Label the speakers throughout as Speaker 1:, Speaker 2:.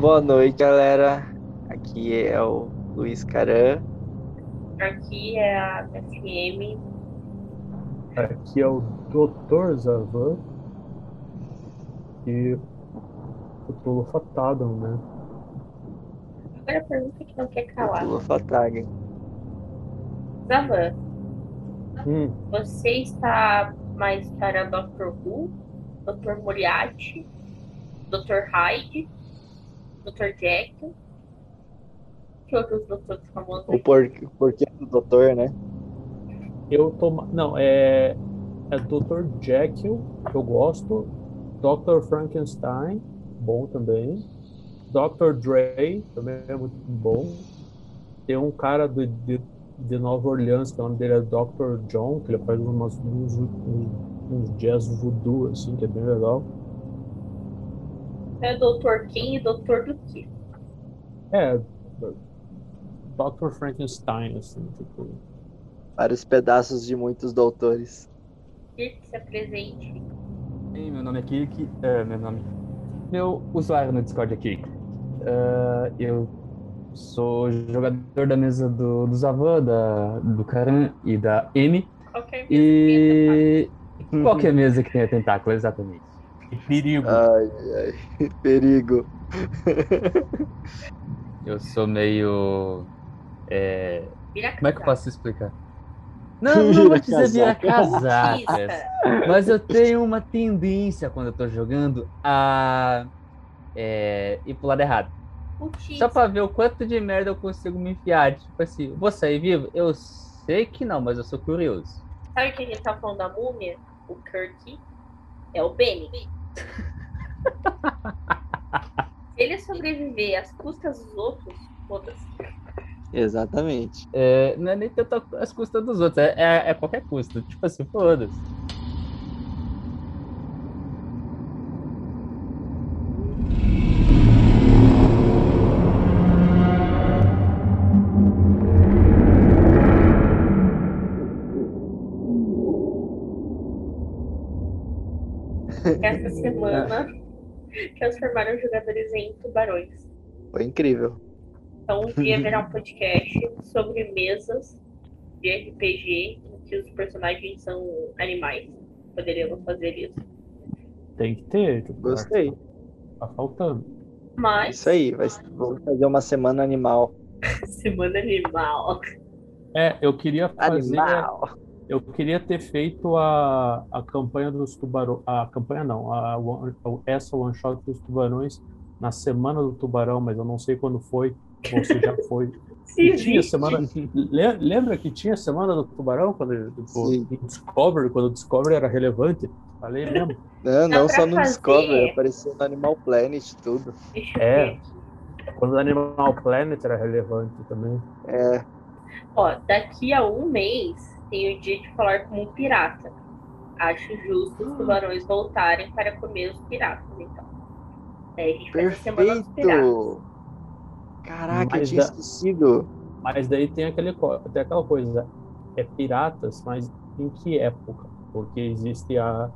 Speaker 1: Boa noite, galera. Aqui é o Luiz Caran.
Speaker 2: Aqui é a FM.
Speaker 3: Aqui é o Dr. Zavan. E o Tulo Fatadam, né?
Speaker 2: Agora a pergunta que não quer calar.
Speaker 1: Lula Fatag.
Speaker 2: Zavan,
Speaker 3: Hum,
Speaker 2: você está mais para Dr. Who, Dr. Moriarty, Dr. Hyde, Dr. Jack? Que outros doutores famosos?
Speaker 1: O por... o porquê do doutor, né?
Speaker 3: eu tô. Não, é. É Dr. Jekyll, que eu gosto. Dr. Frankenstein, bom também. Dr. Dre, também é muito bom. Tem um cara do, de, de Nova Orleans, que o nome dele é Dr. John, que ele faz umas, uns, uns, uns jazz voodoo, assim, que é bem legal.
Speaker 2: É Dr. Quem e Dr. do quê?
Speaker 3: É, Dr. Frankenstein, assim, tipo.
Speaker 1: Vários pedaços de muitos doutores.
Speaker 2: Que se apresente.
Speaker 4: Oi, meu nome é Kiki. é, meu nome. Meu usuário no Discord é Kiki. É, eu sou jogador da mesa do, do Zavan, da, do Karan e da M.
Speaker 2: Qualquer mesa
Speaker 4: E qualquer mesa que tenha tentáculo, exatamente.
Speaker 3: Que perigo.
Speaker 1: Ai, ai, perigo.
Speaker 4: Eu sou meio. é, Como é que eu posso explicar? Não, não vou dizer vira
Speaker 2: Conquista.
Speaker 4: casacas. Mas eu tenho uma tendência quando eu tô jogando a é, ir pro lado errado. Só pra ver o quanto de merda eu consigo me enfiar. Tipo assim, vou sair vivo? Eu sei que não, mas eu sou curioso.
Speaker 2: Sabe que a gente tá falando da múmia? O Kirk é o Benny. Se ele sobreviver às custas dos outros, foda-se.
Speaker 1: Exatamente.
Speaker 4: É, não é nem tanto as custas dos outros, é, é, é qualquer custo. Tipo assim, foda-se.
Speaker 2: Essa semana transformaram jogadores em tubarões.
Speaker 1: Foi incrível.
Speaker 2: Então um dia haverá um podcast sobre mesas de RPG em que os personagens são animais. Poderíamos fazer isso.
Speaker 3: Tem que ter.
Speaker 1: Gostei.
Speaker 3: Tá faltando.
Speaker 2: Mas
Speaker 1: Isso aí, vai... vamos fazer uma semana animal.
Speaker 2: semana animal.
Speaker 3: É, eu queria fazer.
Speaker 1: Animal.
Speaker 3: Eu queria ter feito a, a campanha dos tubarões. A campanha não, a, one- essa one shot dos tubarões na semana do tubarão, mas eu não sei quando foi, ou se já foi. E tinha semana. Le- Lembra que tinha semana do tubarão quando tipo,
Speaker 1: Sim.
Speaker 3: Discovery, quando o Discovery era relevante? Falei mesmo.
Speaker 1: Não,
Speaker 2: Dá
Speaker 1: não
Speaker 2: pra
Speaker 1: só no
Speaker 2: fazer.
Speaker 1: Discovery, apareceu no Animal Planet tudo.
Speaker 3: É. Quando o Animal Planet era relevante também.
Speaker 1: É,
Speaker 2: Ó, daqui a um mês tem o dia de falar como um pirata. Acho justo os tubarões voltarem para comer os piratas, então. É, a gente
Speaker 1: perfeito. Caraca, eu
Speaker 3: Mas
Speaker 1: tinha
Speaker 3: dá-
Speaker 1: esquecido.
Speaker 3: Mas daí tem, aquele, tem aquela coisa, é piratas, mas em que época? Porque existe a,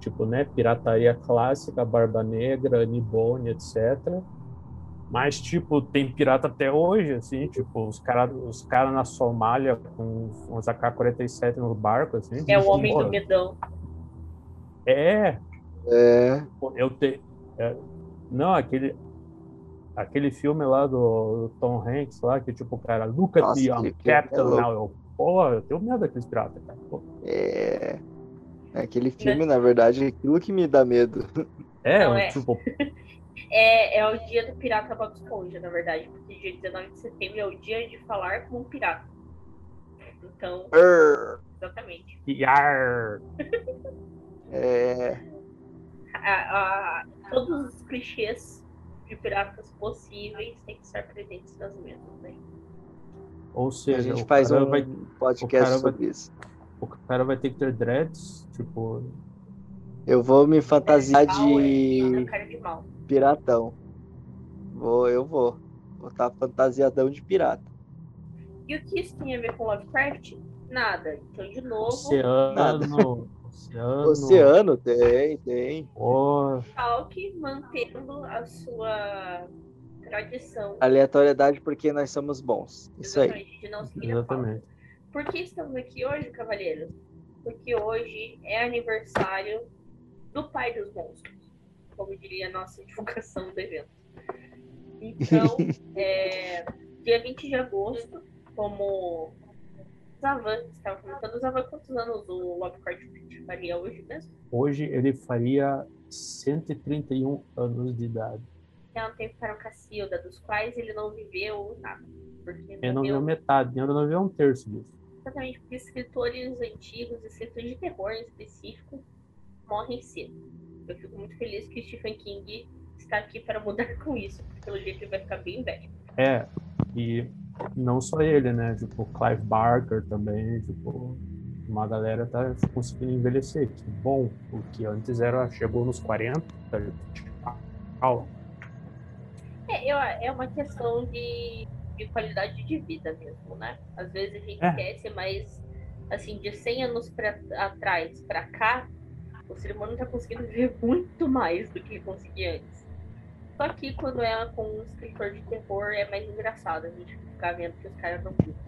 Speaker 3: tipo, né, pirataria clássica, Barba Negra, Nibone, etc. Mas, tipo, tem pirata até hoje, assim, tipo, os caras os cara na Somália com uns AK-47 no barco, assim.
Speaker 2: É o homem
Speaker 3: Pô,
Speaker 2: do medão.
Speaker 3: É,
Speaker 1: É,
Speaker 3: Eu te... é, Não, aquele. Aquele filme lá do, do Tom Hanks lá, que tipo, o cara, look at
Speaker 1: Nossa,
Speaker 3: me, I'm
Speaker 1: é
Speaker 3: Captain
Speaker 1: louco.
Speaker 3: now. Eu, pô, eu tenho medo daqueles piratas, cara. Pô,
Speaker 1: é. Aquele filme, na verdade, é aquilo que me dá medo.
Speaker 3: É,
Speaker 2: Não,
Speaker 3: eu,
Speaker 2: é.
Speaker 3: tipo,
Speaker 2: É, é o dia do pirata Bob Esponja, na verdade, porque dia 19 de setembro é o dia de falar como um pirata. Então,
Speaker 1: Arr.
Speaker 2: exatamente.
Speaker 3: yar,
Speaker 1: É,
Speaker 2: A- a- todos os clichês de piratas possíveis têm que estar presentes nas mesas, né?
Speaker 3: ou
Speaker 1: a
Speaker 3: seja,
Speaker 1: gente
Speaker 3: o
Speaker 1: faz
Speaker 3: cara,
Speaker 1: um
Speaker 3: vai,
Speaker 1: podcast
Speaker 3: o cara vai-
Speaker 1: sobre isso.
Speaker 3: o cara vai ter que ter dreads, tipo,
Speaker 1: Eu vou me fantasiar
Speaker 2: Mal é- é
Speaker 1: de
Speaker 2: cara de mal.
Speaker 1: Piratão. Vou, eu vou. Vou estar fantasiadão de pirata.
Speaker 2: E o que isso tem a ver com Lovecraft? Nada. Então, de novo,
Speaker 3: oceano, Oceano.
Speaker 1: Oceano, tem, tem.
Speaker 3: Oh,
Speaker 2: Falk mantendo a sua tradição.
Speaker 1: Aleatoriedade porque nós somos bons. Isso aí.
Speaker 2: exatamente. Por que estamos aqui hoje, cavalheiros? Porque hoje é aniversário do pai dos monstros, como diria a nossa divulgação do evento. Então, é, dia 20 de agosto, como Zavan estava comentando, Zavan, quantos anos o Lovecraft faria hoje mesmo?
Speaker 3: Hoje ele faria 131 anos de idade.
Speaker 2: Que é um tempo para o Cacilda, dos quais ele não viveu nada. Porque
Speaker 3: Ele não viu metade, ainda não viu um terço disso.
Speaker 2: Exatamente, porque escritores antigos, escritores de terror em específico, morrem cedo. Eu fico muito feliz que o Stephen King está aqui para mudar com isso, porque pelo jeito ele vai ficar bem velho.
Speaker 3: É, e não só ele, né? Tipo, Clive Barker também, tipo, uma galera tá conseguindo envelhecer. Que bom, porque antes era, chegou nos 40, tchau.
Speaker 2: É, eu, é uma questão de, de qualidade de vida mesmo, né? Às vezes a gente
Speaker 3: É.
Speaker 2: esquece, mas assim, de 100 anos pra, atrás para cá, o ser humano tá conseguindo viver muito mais do que conseguia antes. Só que quando é com um escritor de terror é mais engraçado a gente ficar vendo que os caras não viram.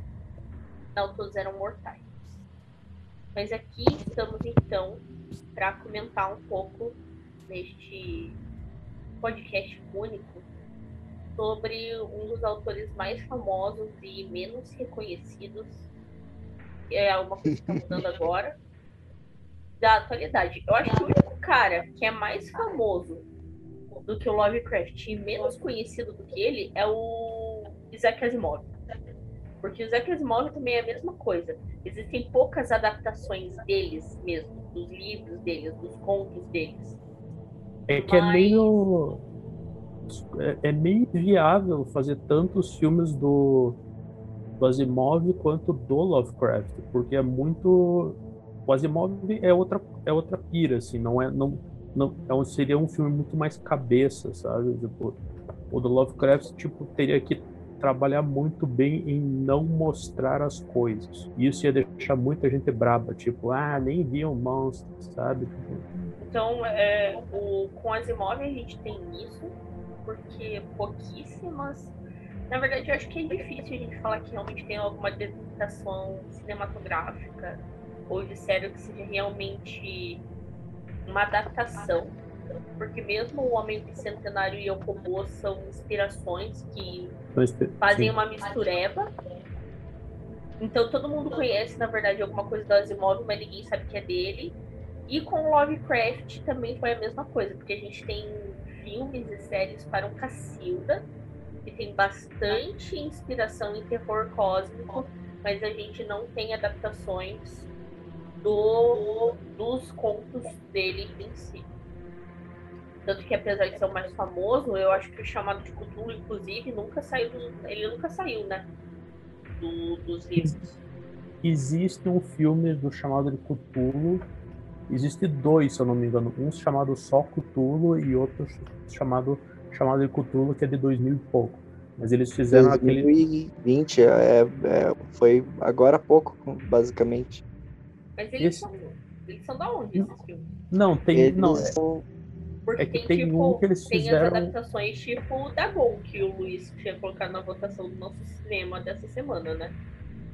Speaker 2: Não, todos eram mortais. Mas aqui estamos então para comentar um pouco neste podcast único sobre um dos autores mais famosos e menos reconhecidos, é uma coisa que está mudando agora, da atualidade. Eu acho que o único cara que é mais famoso do que o Lovecraft e menos conhecido do que ele é o Isaac Asimov. Porque o Isaac Asimov também é a mesma coisa. Existem poucas adaptações deles mesmo, dos livros deles, dos contos deles.
Speaker 3: É que é
Speaker 2: Mas-
Speaker 3: meio. É, é meio viável fazer tantos filmes do, do Asimov quanto do Lovecraft, porque é muito. O Asimov é outra, é outra pira, assim, não é. Não, não, é um- seria um filme muito mais cabeça, sabe? Tipo, o do Lovecraft, tipo, teria que trabalhar muito bem em não mostrar as coisas. Isso ia deixar muita gente braba, tipo, ah, nem vi um monstro, sabe? Tipo,
Speaker 2: Então, é, o, com Asimov a gente tem isso, porque pouquíssimas. Na verdade, eu acho que é difícil a gente falar que realmente tem alguma adaptação cinematográfica ou série que seja realmente uma adaptação. Porque mesmo o Homem Bicentenário e o Robô são inspirações que fazem
Speaker 3: sim.
Speaker 2: uma mistureba. Então todo mundo conhece, na verdade, alguma coisa do Asimov, mas ninguém sabe que é dele. E com o Lovecraft também foi a mesma coisa, porque a gente tem filmes e séries para um Cacilda, que tem bastante inspiração em terror cósmico, mas a gente não tem adaptações do, dos contos dele em si. Tanto que apesar de ser o mais famoso, eu acho que o chamado de Cthulhu, inclusive, nunca saiu. do- ele nunca saiu, né? Do- dos livros.
Speaker 3: Existe um filme do chamado de Cthulhu. Existe dois, se eu não me engano. Um chamado só Cthulhu e outro chamado chamado de Cthulhu, que é de 2000 e pouco. Mas eles fizeram aquele.
Speaker 1: 2020, é, é, foi agora há pouco, basicamente.
Speaker 2: Mas eles
Speaker 3: Esse-
Speaker 2: são. Eles são da onde esses filmes?
Speaker 3: Não, tem.
Speaker 1: Eles
Speaker 3: Não, é-
Speaker 1: são-
Speaker 2: Porque
Speaker 3: É que
Speaker 2: tem,
Speaker 3: tem
Speaker 2: tipo,
Speaker 3: um que eles
Speaker 2: tem
Speaker 3: fizeram-
Speaker 2: as adaptações tipo da Gol, que o Luiz tinha colocado na votação do nosso cinema dessa semana, né?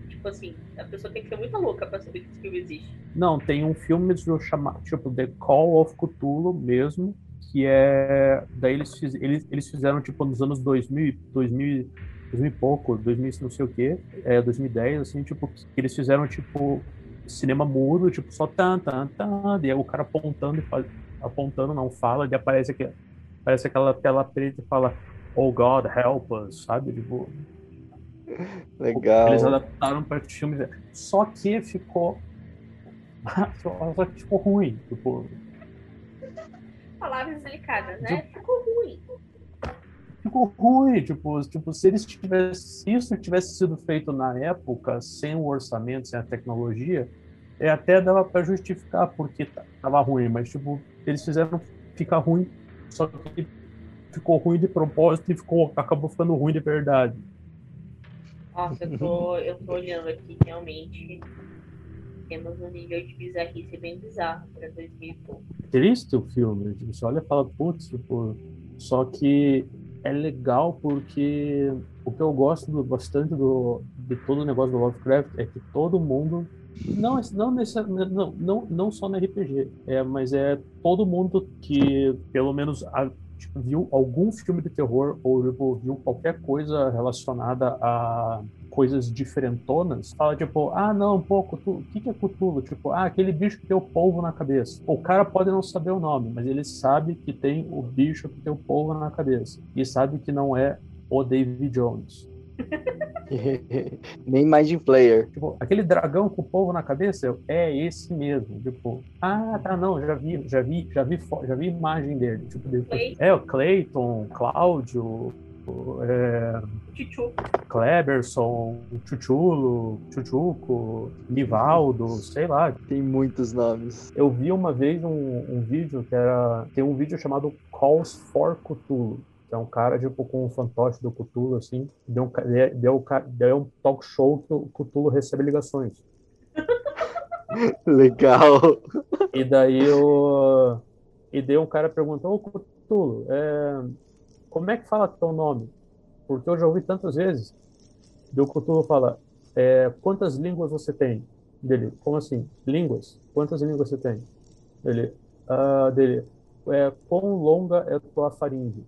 Speaker 2: Tipo assim, a pessoa tem que ser muito louca pra saber que esse filme existe.
Speaker 3: Não, tem um filme do chamado, tipo, The Call of Cthulhu mesmo, que é. Daí eles, fiz, eles, eles fizeram, tipo, nos anos 2000, 2000, 2000 e pouco, 2000 não sei o quê, é, 2010, assim, tipo, que eles fizeram, tipo, cinema mudo, tipo, só tan, tan, tan, e aí o cara apontando e faz, apontando, não fala, e aparece, aqui, aparece aquela tela preta e fala, Oh God, help us, sabe? Tipo,
Speaker 1: Legal.
Speaker 3: eles adaptaram para filmes. Só que ficou. Só que ficou ruim. Tipo,
Speaker 2: Palavras delicadas, né? Ficou ruim.
Speaker 3: Ficou ruim. Tipo, tipo se eles tivessem. Se isso tivesse sido feito na época, sem o orçamento, sem a tecnologia, é, até dava para justificar porque ta- tava ruim. Mas, tipo, eles fizeram ficar ruim. Só que ficou ruim de propósito e ficou, acabou ficando ruim de verdade.
Speaker 2: Nossa, eu tô, eu tô olhando aqui realmente. temos um nível de bizarrice bem bizarro para 2000 e pouco.
Speaker 3: Triste o filme, você olha e fala, putz, tipo, só que é legal porque o que eu gosto do, bastante do, de todo o negócio do Lovecraft é que todo mundo não, não, não, não, não só no RPG, é, mas é todo mundo que, pelo menos, a, tipo, viu algum filme de terror ou tipo, viu qualquer coisa relacionada a coisas diferentonas, fala tipo, ah, não, pô, o que, que é Cthulhu? Tipo, ah, aquele bicho que tem o polvo na cabeça. O cara pode não saber o nome, mas ele sabe que tem o bicho que tem o polvo na cabeça. E sabe que não é o David Jones.
Speaker 1: Nem Mind Player.
Speaker 3: Tipo, aquele dragão com o povo na cabeça é esse mesmo. Tipo, ah, tá, não, já vi, já vi, já vi, já vi imagem dele. Tipo, depois, é o Clayton, Cláudio, é, Kleberson, Chuchulo, Chuchuco, Nivaldo, sei lá.
Speaker 1: Tem muitos nomes.
Speaker 3: Eu vi uma vez um, um vídeo que era. Tem um vídeo chamado Calls for Cthulhu que é um cara, tipo, com um fantoche do Cthulhu, assim, deu um, deu, deu um talk show que o Cthulhu recebe ligações.
Speaker 1: Legal.
Speaker 3: E daí o... E daí um cara perguntou, ô Cthulhu, é... como é que fala teu nome? Porque eu já ouvi tantas vezes. E o Cthulhu fala, é... quantas línguas você tem? Dele, como assim? Línguas? Quantas línguas você tem? Ele, uh, dele, é, quão longa é tua faringe?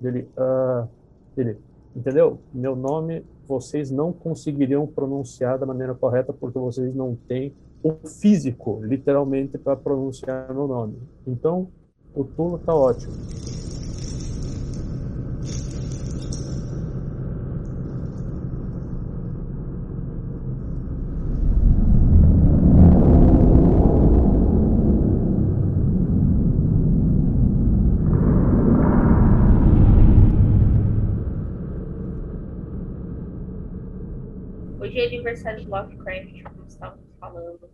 Speaker 3: Dele, uh, dele, entendeu? Meu nome vocês não conseguiriam pronunciar da maneira correta porque vocês não têm o físico, literalmente, para pronunciar meu nome. Então, o Tulo tá ótimo.
Speaker 2: Aniversário do Lovecraft, como estávamos falando.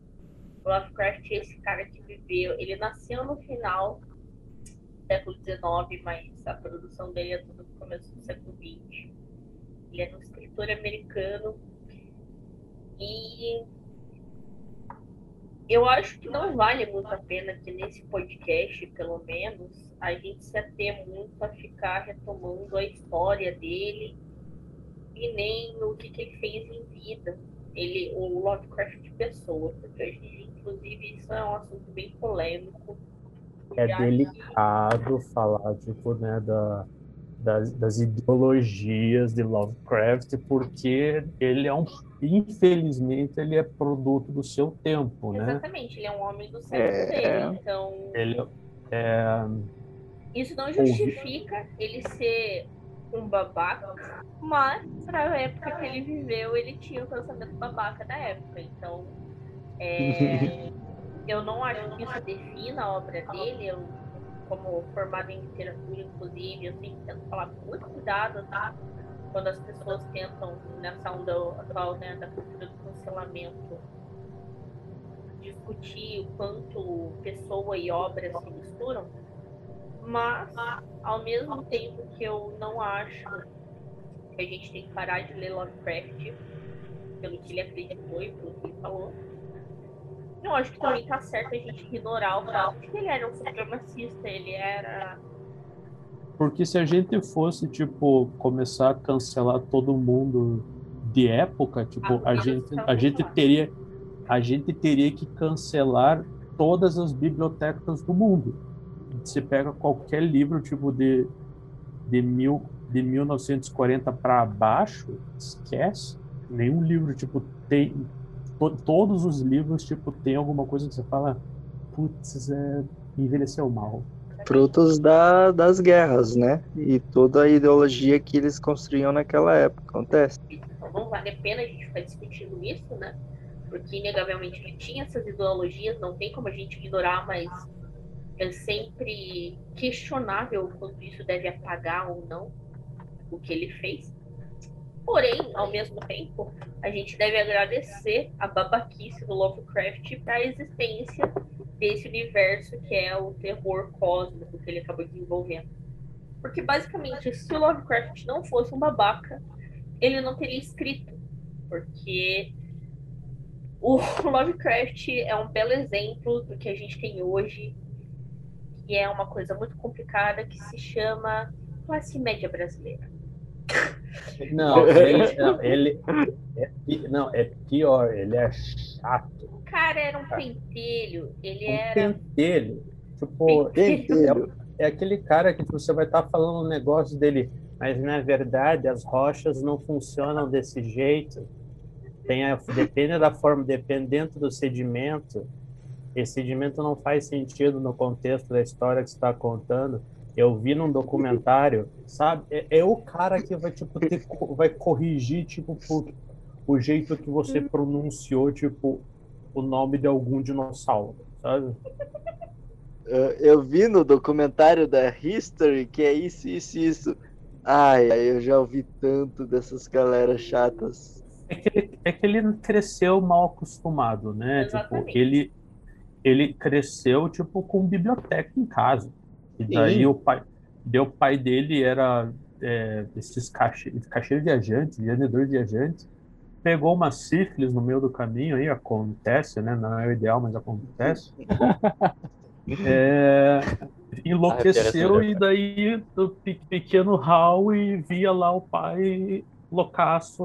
Speaker 2: O Lovecraft é esse cara que viveu. Ele nasceu no final do século XIX, mas a produção dele é tudo no começo do século XX. Ele é um escritor americano. E eu acho que não vale muito a pena que nesse podcast, pelo menos, a gente se ater muito a ficar retomando a história dele e nem o que, que ele fez em vida. Ele, o Lovecraft de pessoa, porque hoje, inclusive, isso é um assunto bem polêmico.
Speaker 3: É delicado que... falar, tipo, né, da, das, das, ideologias de Lovecraft, porque ele é um, infelizmente, ele é produto do seu tempo,
Speaker 2: né? Exatamente, ele é um homem do século é... dele, então...
Speaker 3: Ele é...
Speaker 2: Isso não justifica ele ser um babaca, mas para a época que ele viveu, ele tinha o pensamento babaca da época. Então, é, eu não acho que isso defina a obra dele. Eu, como formado em literatura, inclusive, eu sempre tento falar com muito cuidado, tá? Quando as pessoas tentam, nessa onda atual né, da cultura do cancelamento, discutir o quanto pessoa e obra se misturam mas, ao mesmo tempo que eu não acho que a gente tem que parar de ler Lovecraft pelo que ele acreditou e pelo que ele falou, eu acho que também tá certo a gente ignorar o fato de que ele era um supremacista, ele era.
Speaker 3: Porque se a gente fosse, tipo, começar a cancelar todo mundo de época, tipo, a, a gente, a gente teria a gente teria que cancelar todas as bibliotecas do mundo você pega qualquer livro tipo de de, mil, de 1940 para baixo, esquece. Nenhum livro tipo tem to, todos os livros tipo tem alguma coisa que você fala, putz, é, envelheceu mal.
Speaker 1: Frutos da, das guerras, né? E toda a ideologia que eles construíam naquela época. Acontece.
Speaker 2: Então não vale a pena a gente ficar discutindo isso, né? Porque inegavelmente ele tinha essas ideologias, não tem como a gente ignorar, mas é sempre questionável quanto isso deve apagar ou não o que ele fez. Porém, ao mesmo tempo, a gente deve agradecer a babaquice do Lovecraft para a existência desse universo que é o terror cósmico que ele acabou desenvolvendo. Porque, basicamente, se o Lovecraft não fosse um babaca, ele não teria escrito. Porque O Lovecraft é um belo exemplo do que a gente tem hoje, que é uma coisa muito complicada que se chama classe média brasileira.
Speaker 3: Não, ele, não, ele é, não, é pior, ele é chato.
Speaker 2: O cara era um pentelho, ele
Speaker 3: Um
Speaker 2: era.
Speaker 3: pentelho. Tipo,
Speaker 1: Pentelho.
Speaker 3: é, é aquele cara que você vai estar falando um negócio dele, mas na verdade as rochas não funcionam desse jeito. Tem a, depende da forma, dependendo do sedimento, esse sedimento não faz sentido no contexto da história que você está contando. Eu vi num documentário, sabe? É, é o cara que vai tipo ter, vai corrigir tipo por, o jeito que você pronunciou tipo o nome de algum dinossauro, sabe?
Speaker 1: Eu, vi no documentário da History que é isso, isso, isso. Ai, eu já ouvi tanto dessas galera chatas.
Speaker 3: É que, ele- é que ele cresceu mal acostumado, né? Tipo,
Speaker 2: Exatamente.
Speaker 3: ele, ele cresceu, tipo, com biblioteca em casa. E daí
Speaker 1: Sim.
Speaker 3: o pai, daí o pai dele era é, esses caixa, caixeiro viajante, vendedor viajante. Pegou uma sífilis no meio do caminho, aí acontece, né? Não é o ideal, mas acontece. É, enlouqueceu e daí o pe- pequeno Howie via lá o pai loucaço,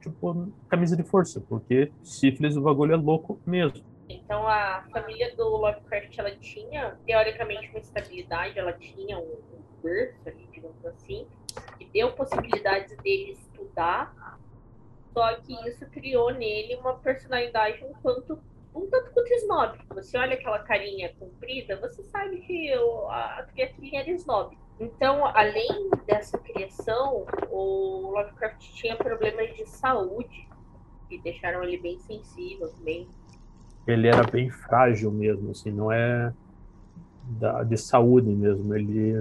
Speaker 3: tipo, camisa de força, porque sífilis o bagulho é louco mesmo.
Speaker 2: Então a família do Lovecraft ela tinha teoricamente uma estabilidade, ela tinha um, um berço, digamos assim, que deu possibilidades dele estudar. Só que isso criou nele uma personalidade um quanto um tanto quanto snob. Você olha aquela carinha comprida, você sabe que a, a criaturinha era snob. Então, além dessa criação, o Lovecraft tinha problemas de saúde que deixaram ele bem sensível, bem
Speaker 3: Ele era bem frágil mesmo, assim, não é da, de saúde mesmo. Ele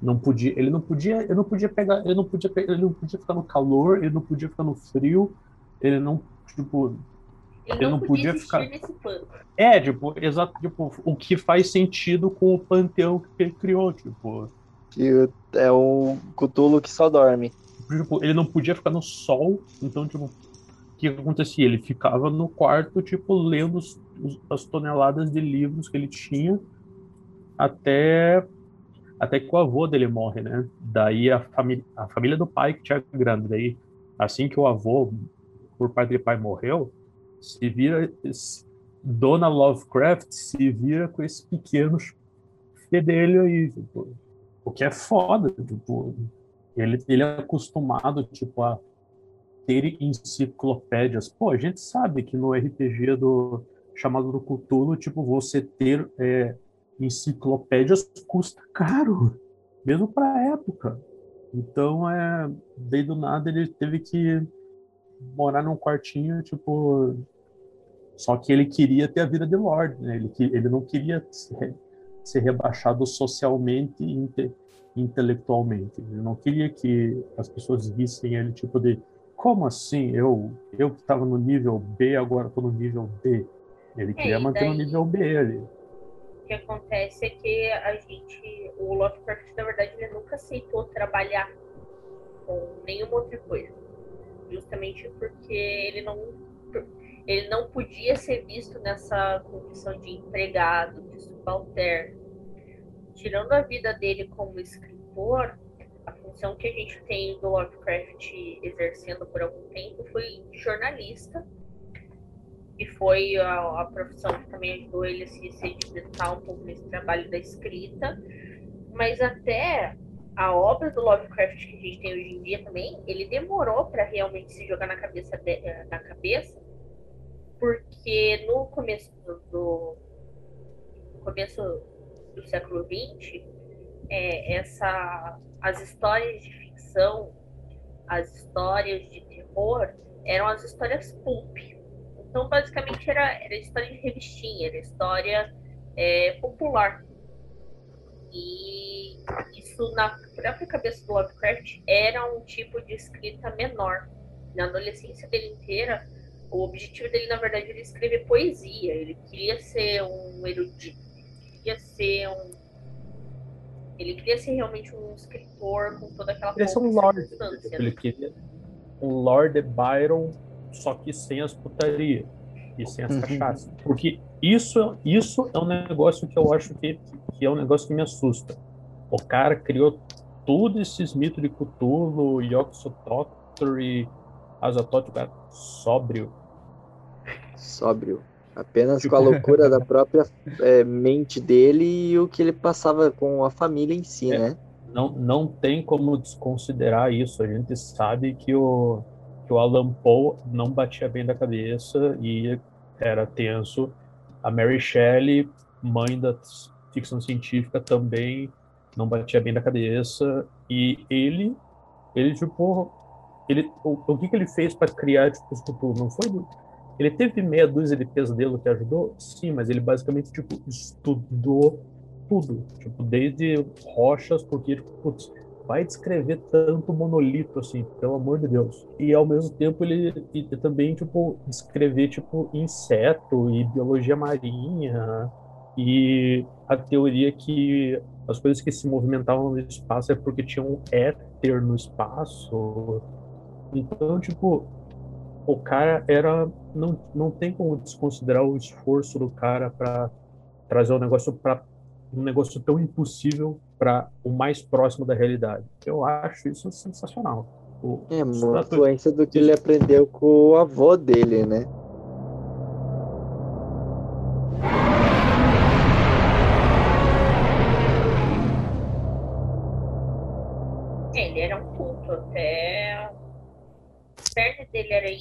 Speaker 3: não podia, ele não podia, ele não podia pegar, ele não podia, ele não podia ficar no calor, ele não podia ficar no frio, ele não, tipo,
Speaker 2: Ele
Speaker 3: Eu
Speaker 2: não,
Speaker 3: não
Speaker 2: podia,
Speaker 3: podia ficar-
Speaker 2: nesse pano.
Speaker 3: É, tipo, exato, tipo, o que faz sentido com o panteão que ele criou, tipo,
Speaker 1: Que é um cutulo que só dorme.
Speaker 3: tipo, ele não podia ficar no sol, então, tipo, que acontecia? Ele ficava no quarto, tipo, lendo os- as toneladas de livros que ele tinha até até que o avô dele morre, né? Daí a a família do pai que tinha grana, daí assim que o avô por parte de pai morreu, se vira esse- Dona Lovecraft se vira com esse pequeno fedelho aí, tipo, o que é foda, tipo, ele, ele é acostumado, tipo, a ter enciclopédias. Pô, a gente sabe que no RPG do chamado do Cthulhu, tipo, você ter é, enciclopédias custa caro, mesmo para época. Então, é, daí do nada ele teve que morar num quartinho, tipo, só que ele queria ter a vida de Lorde, né? Ele, ele não queria ser, ser rebaixado socialmente e inte- intelectualmente. Ele não queria que as pessoas vissem ele tipo de como assim? Eu, eu que estava no nível B, agora estou no nível D. Ele queria
Speaker 2: e
Speaker 3: manter no
Speaker 2: daí-
Speaker 3: nível B ali.
Speaker 2: O que acontece é que a gente, o Lovecraft, na verdade, ele nunca aceitou trabalhar com nenhuma outra coisa. Justamente porque ele não, ele não podia ser visto nessa condição de empregado, de subalterno. Tirando a vida dele como escritor, função que a gente tem do Lovecraft exercendo por algum tempo foi jornalista e foi a, a profissão que também ajudou ele a se sedimentar um pouco nesse trabalho da escrita. Mas até a obra do Lovecraft que a gente tem hoje em dia também, ele demorou para realmente se jogar na cabeça, de, eh, na cabeça, porque no começo do, do no começo do século XX, é, essa, as histórias de ficção, as histórias de terror, eram as histórias pulp. Então, basicamente, era, era história de revistinha, era história é, popular. E isso, na própria cabeça do Lovecraft, era um tipo de escrita menor. Na adolescência dele inteira, o objetivo dele, na verdade, era escrever poesia. Ele queria ser um erudito, queria ser um. Ele queria ser realmente um escritor com toda aquela
Speaker 3: Ele queria ser um lord.
Speaker 2: circunstância.
Speaker 3: Ele queria um Lord Byron, só que sem as putarias. e sem as cachaças. Porque isso, isso é um negócio que eu acho que, que é um negócio que me assusta. O cara criou todos esses mitos de Cthulhu, e Azatote, o cara sóbrio.
Speaker 1: Sóbrio. Apenas tipo... com a loucura da própria é, mente dele e o que ele passava com a família em si, é, né?
Speaker 3: Não, não tem como desconsiderar isso. A gente sabe que o, que o Alan Poe não batia bem da cabeça e era tenso. A Mary Shelley, mãe da ficção científica, também não batia bem da cabeça. E ele, ele tipo, ele, o, o que, que ele fez para criar tipo, o futuro? Não foi ele teve meia dúzia de pesadelo que ajudou? Sim, mas ele basicamente, tipo, estudou tudo. Tipo, desde rochas, porque, putz, vai descrever tanto monolito, assim, pelo amor de Deus. E, ao mesmo tempo, ele, ele também, tipo, descrever, tipo, inseto e biologia marinha e a teoria que as coisas que se movimentavam no espaço é porque tinha um éter no espaço. Então, tipo, o cara era não, não tem como desconsiderar o esforço do cara para trazer o um negócio para um negócio tão impossível para o mais próximo da realidade. Eu acho isso sensacional.
Speaker 1: O, é uma influência do que ele aprendeu com o avô dele, né?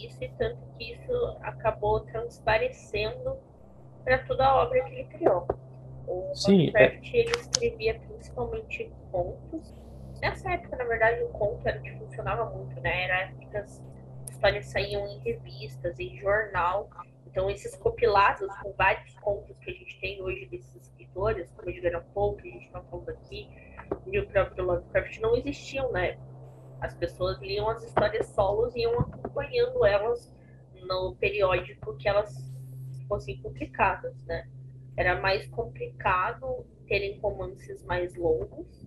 Speaker 2: Isso, e tanto que isso acabou transparecendo para toda a obra que ele criou. O
Speaker 3: Sim,
Speaker 2: Lovecraft, é... ele escrevia principalmente contos. Nessa época, na verdade, o conto era o que funcionava muito, né? Era que as histórias saíam em revistas, em jornal. Então, esses compilados com vários contos que a gente tem hoje desses escritores, como Edgar Allan Poe, que a gente está falando aqui, e o próprio Lovecraft, não existiam na época. As pessoas liam as histórias solos e iam acompanhando elas no periódico que elas fossem publicadas, né? Era mais complicado terem romances mais longos.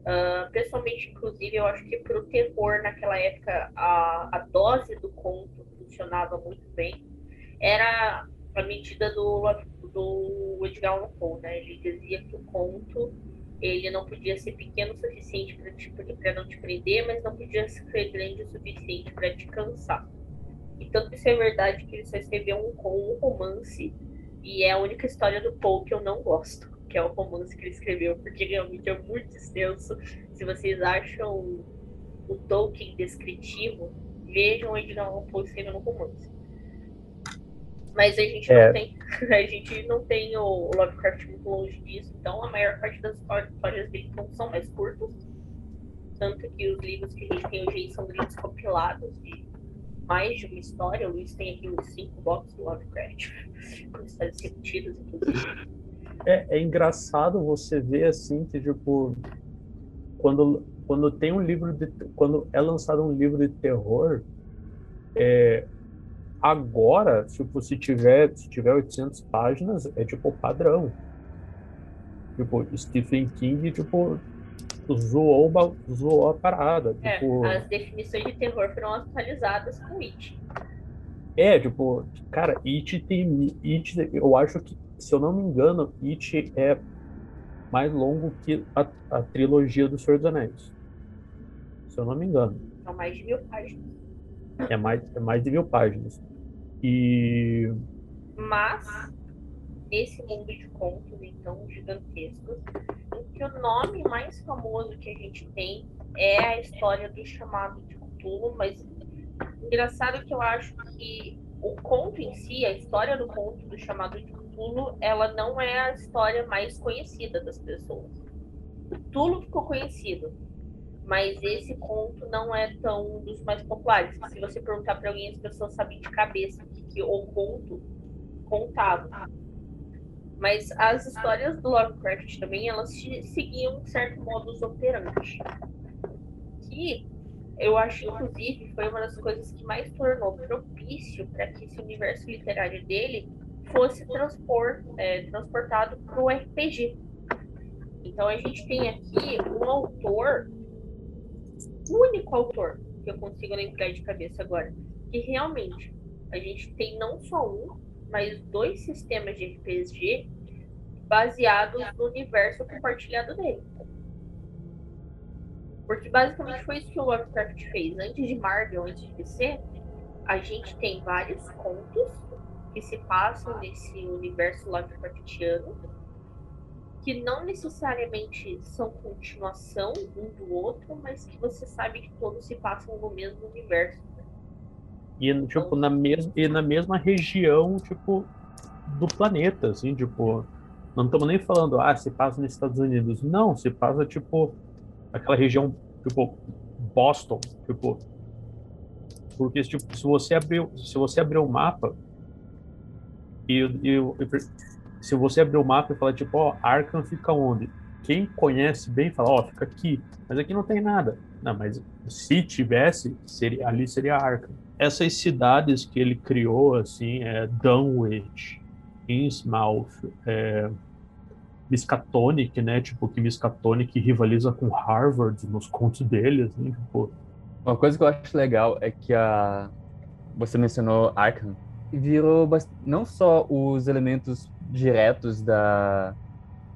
Speaker 2: Uh, pessoalmente, inclusive, eu acho que para o terror naquela época a, a dose do conto funcionava muito bem. Era a medida do, do Edgar Allan Poe, né? Ele dizia que o conto ele não podia ser pequeno o suficiente para não te prender, mas não podia ser grande o suficiente para te cansar. E tanto isso é verdade que ele só escreveu um, um romance, e é a única história do Poe que eu não gosto, que é o romance que ele escreveu, porque realmente é muito extenso. Se vocês acham o Tolkien descritivo, vejam Edgar Allan Poe escrevendo um romance. Mas a gente é. não tem. A gente não tem o Lovecraft muito longe disso, então a maior parte das histórias dele não são mais curtas. Tanto que os livros que a gente tem hoje são livros compilados de mais de uma história. O Luiz tem aqui uns cinco boxes do Lovecraft, com histórias repetidas, inclusive.
Speaker 3: É, é engraçado você ver assim que, tipo, quando, quando tem um livro de. Quando é lançado um livro de terror, é, Agora, tipo, se tiver, se tiver 800 páginas, é tipo padrão. Tipo, Stephen King, tipo, zoou, zoou a parada.
Speaker 2: É,
Speaker 3: tipo...
Speaker 2: as definições de terror foram atualizadas com It.
Speaker 3: É, tipo, cara, It tem. It, eu acho que, se eu não me engano, It é mais longo que a, a trilogia do Senhor dos Anéis. Se eu não me engano.
Speaker 2: São mais de mil páginas.
Speaker 3: É mais, é mais de mil páginas. E.
Speaker 2: Mas, nesse mundo de contos, então, gigantescos, em que o nome mais famoso que a gente tem é a história do chamado de Cthulhu, mas engraçado que eu acho que o conto em si, a história do conto do chamado de Cthulhu, ela não é a história mais conhecida das pessoas. Cthulhu ficou conhecido, mas esse conto não é tão dos mais populares. Se você perguntar para alguém, as pessoas sabem de cabeça que, o conto contava. Mas as histórias do Lovecraft também, elas seguiam um certo modus operandi. Que eu acho, inclusive, foi uma das coisas que mais tornou propício para que esse universo literário dele fosse transpor, é, transportado para o RPG. Então a gente tem aqui um autor único autor que eu consigo lembrar de cabeça agora que realmente a gente tem não só um, mas dois sistemas de RPG baseados no universo compartilhado dele. Porque basicamente foi isso que o Lovecraft fez. Antes de Marvel, antes de DC, a gente tem vários contos que se passam nesse universo Lovecraftiano que não necessariamente são continuação um do outro, mas que você sabe que todos se passam no mesmo universo.
Speaker 3: E, tipo, então, na mesma, e na mesma região, tipo, do planeta, assim, tipo, não estamos nem falando, ah, se passa nos Estados Unidos. Não, se passa, tipo, aquela região, tipo, Boston, tipo, porque, tipo, se você abrir, se você abrir o mapa e, e, se você abrir o mapa e falar, tipo, ó, Arkham fica onde? Quem conhece bem fala, ó, fica aqui. Mas aqui não tem nada. Não, mas se tivesse, seria, ali seria Arkham. Essas cidades que ele criou, assim, é Dunwich, Innsmouth, é, Miskatonic, né? Tipo, que Miskatonic rivaliza com Harvard nos contos dele, assim, tipo...
Speaker 4: Uma coisa que eu acho legal é que a... Você mencionou Arkham. Virou não só os elementos diretos da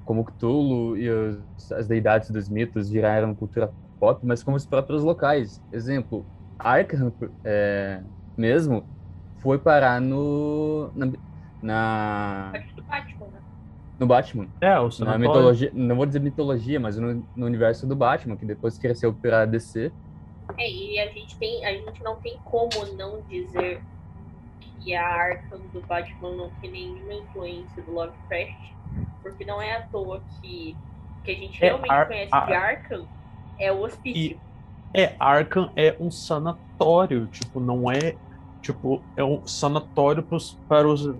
Speaker 4: como Cthulhu e os, as deidades dos mitos viraram cultura pop, mas como os próprios locais. Exemplo, Arkham é, mesmo foi parar no na, na no Batman.
Speaker 3: É, o
Speaker 4: na mitologia, não vou dizer mitologia, mas no, no, universo do Batman, que depois cresceu para DC.
Speaker 2: É, e a gente tem, a gente não tem como não dizer que a Arkham do Batman não tem nenhuma influência do Lovecraft, porque não é à toa que que a gente é, realmente Ar conhece Ar de Arkham é o hospício.
Speaker 3: E, é, Arkham é um sanatório, tipo, não é tipo, é um sanatório pros, para os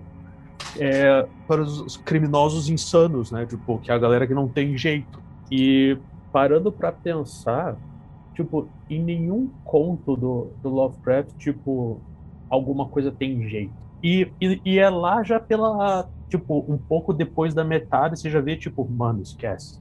Speaker 3: é, para os criminosos insanos, né? Tipo, que é a galera que não tem jeito. E parando para pensar, tipo, em nenhum conto do, do Lovecraft, tipo, alguma coisa tem jeito. E, e, e, é lá já pela. Tipo, um pouco depois da metade, você já vê, tipo, mano, esquece.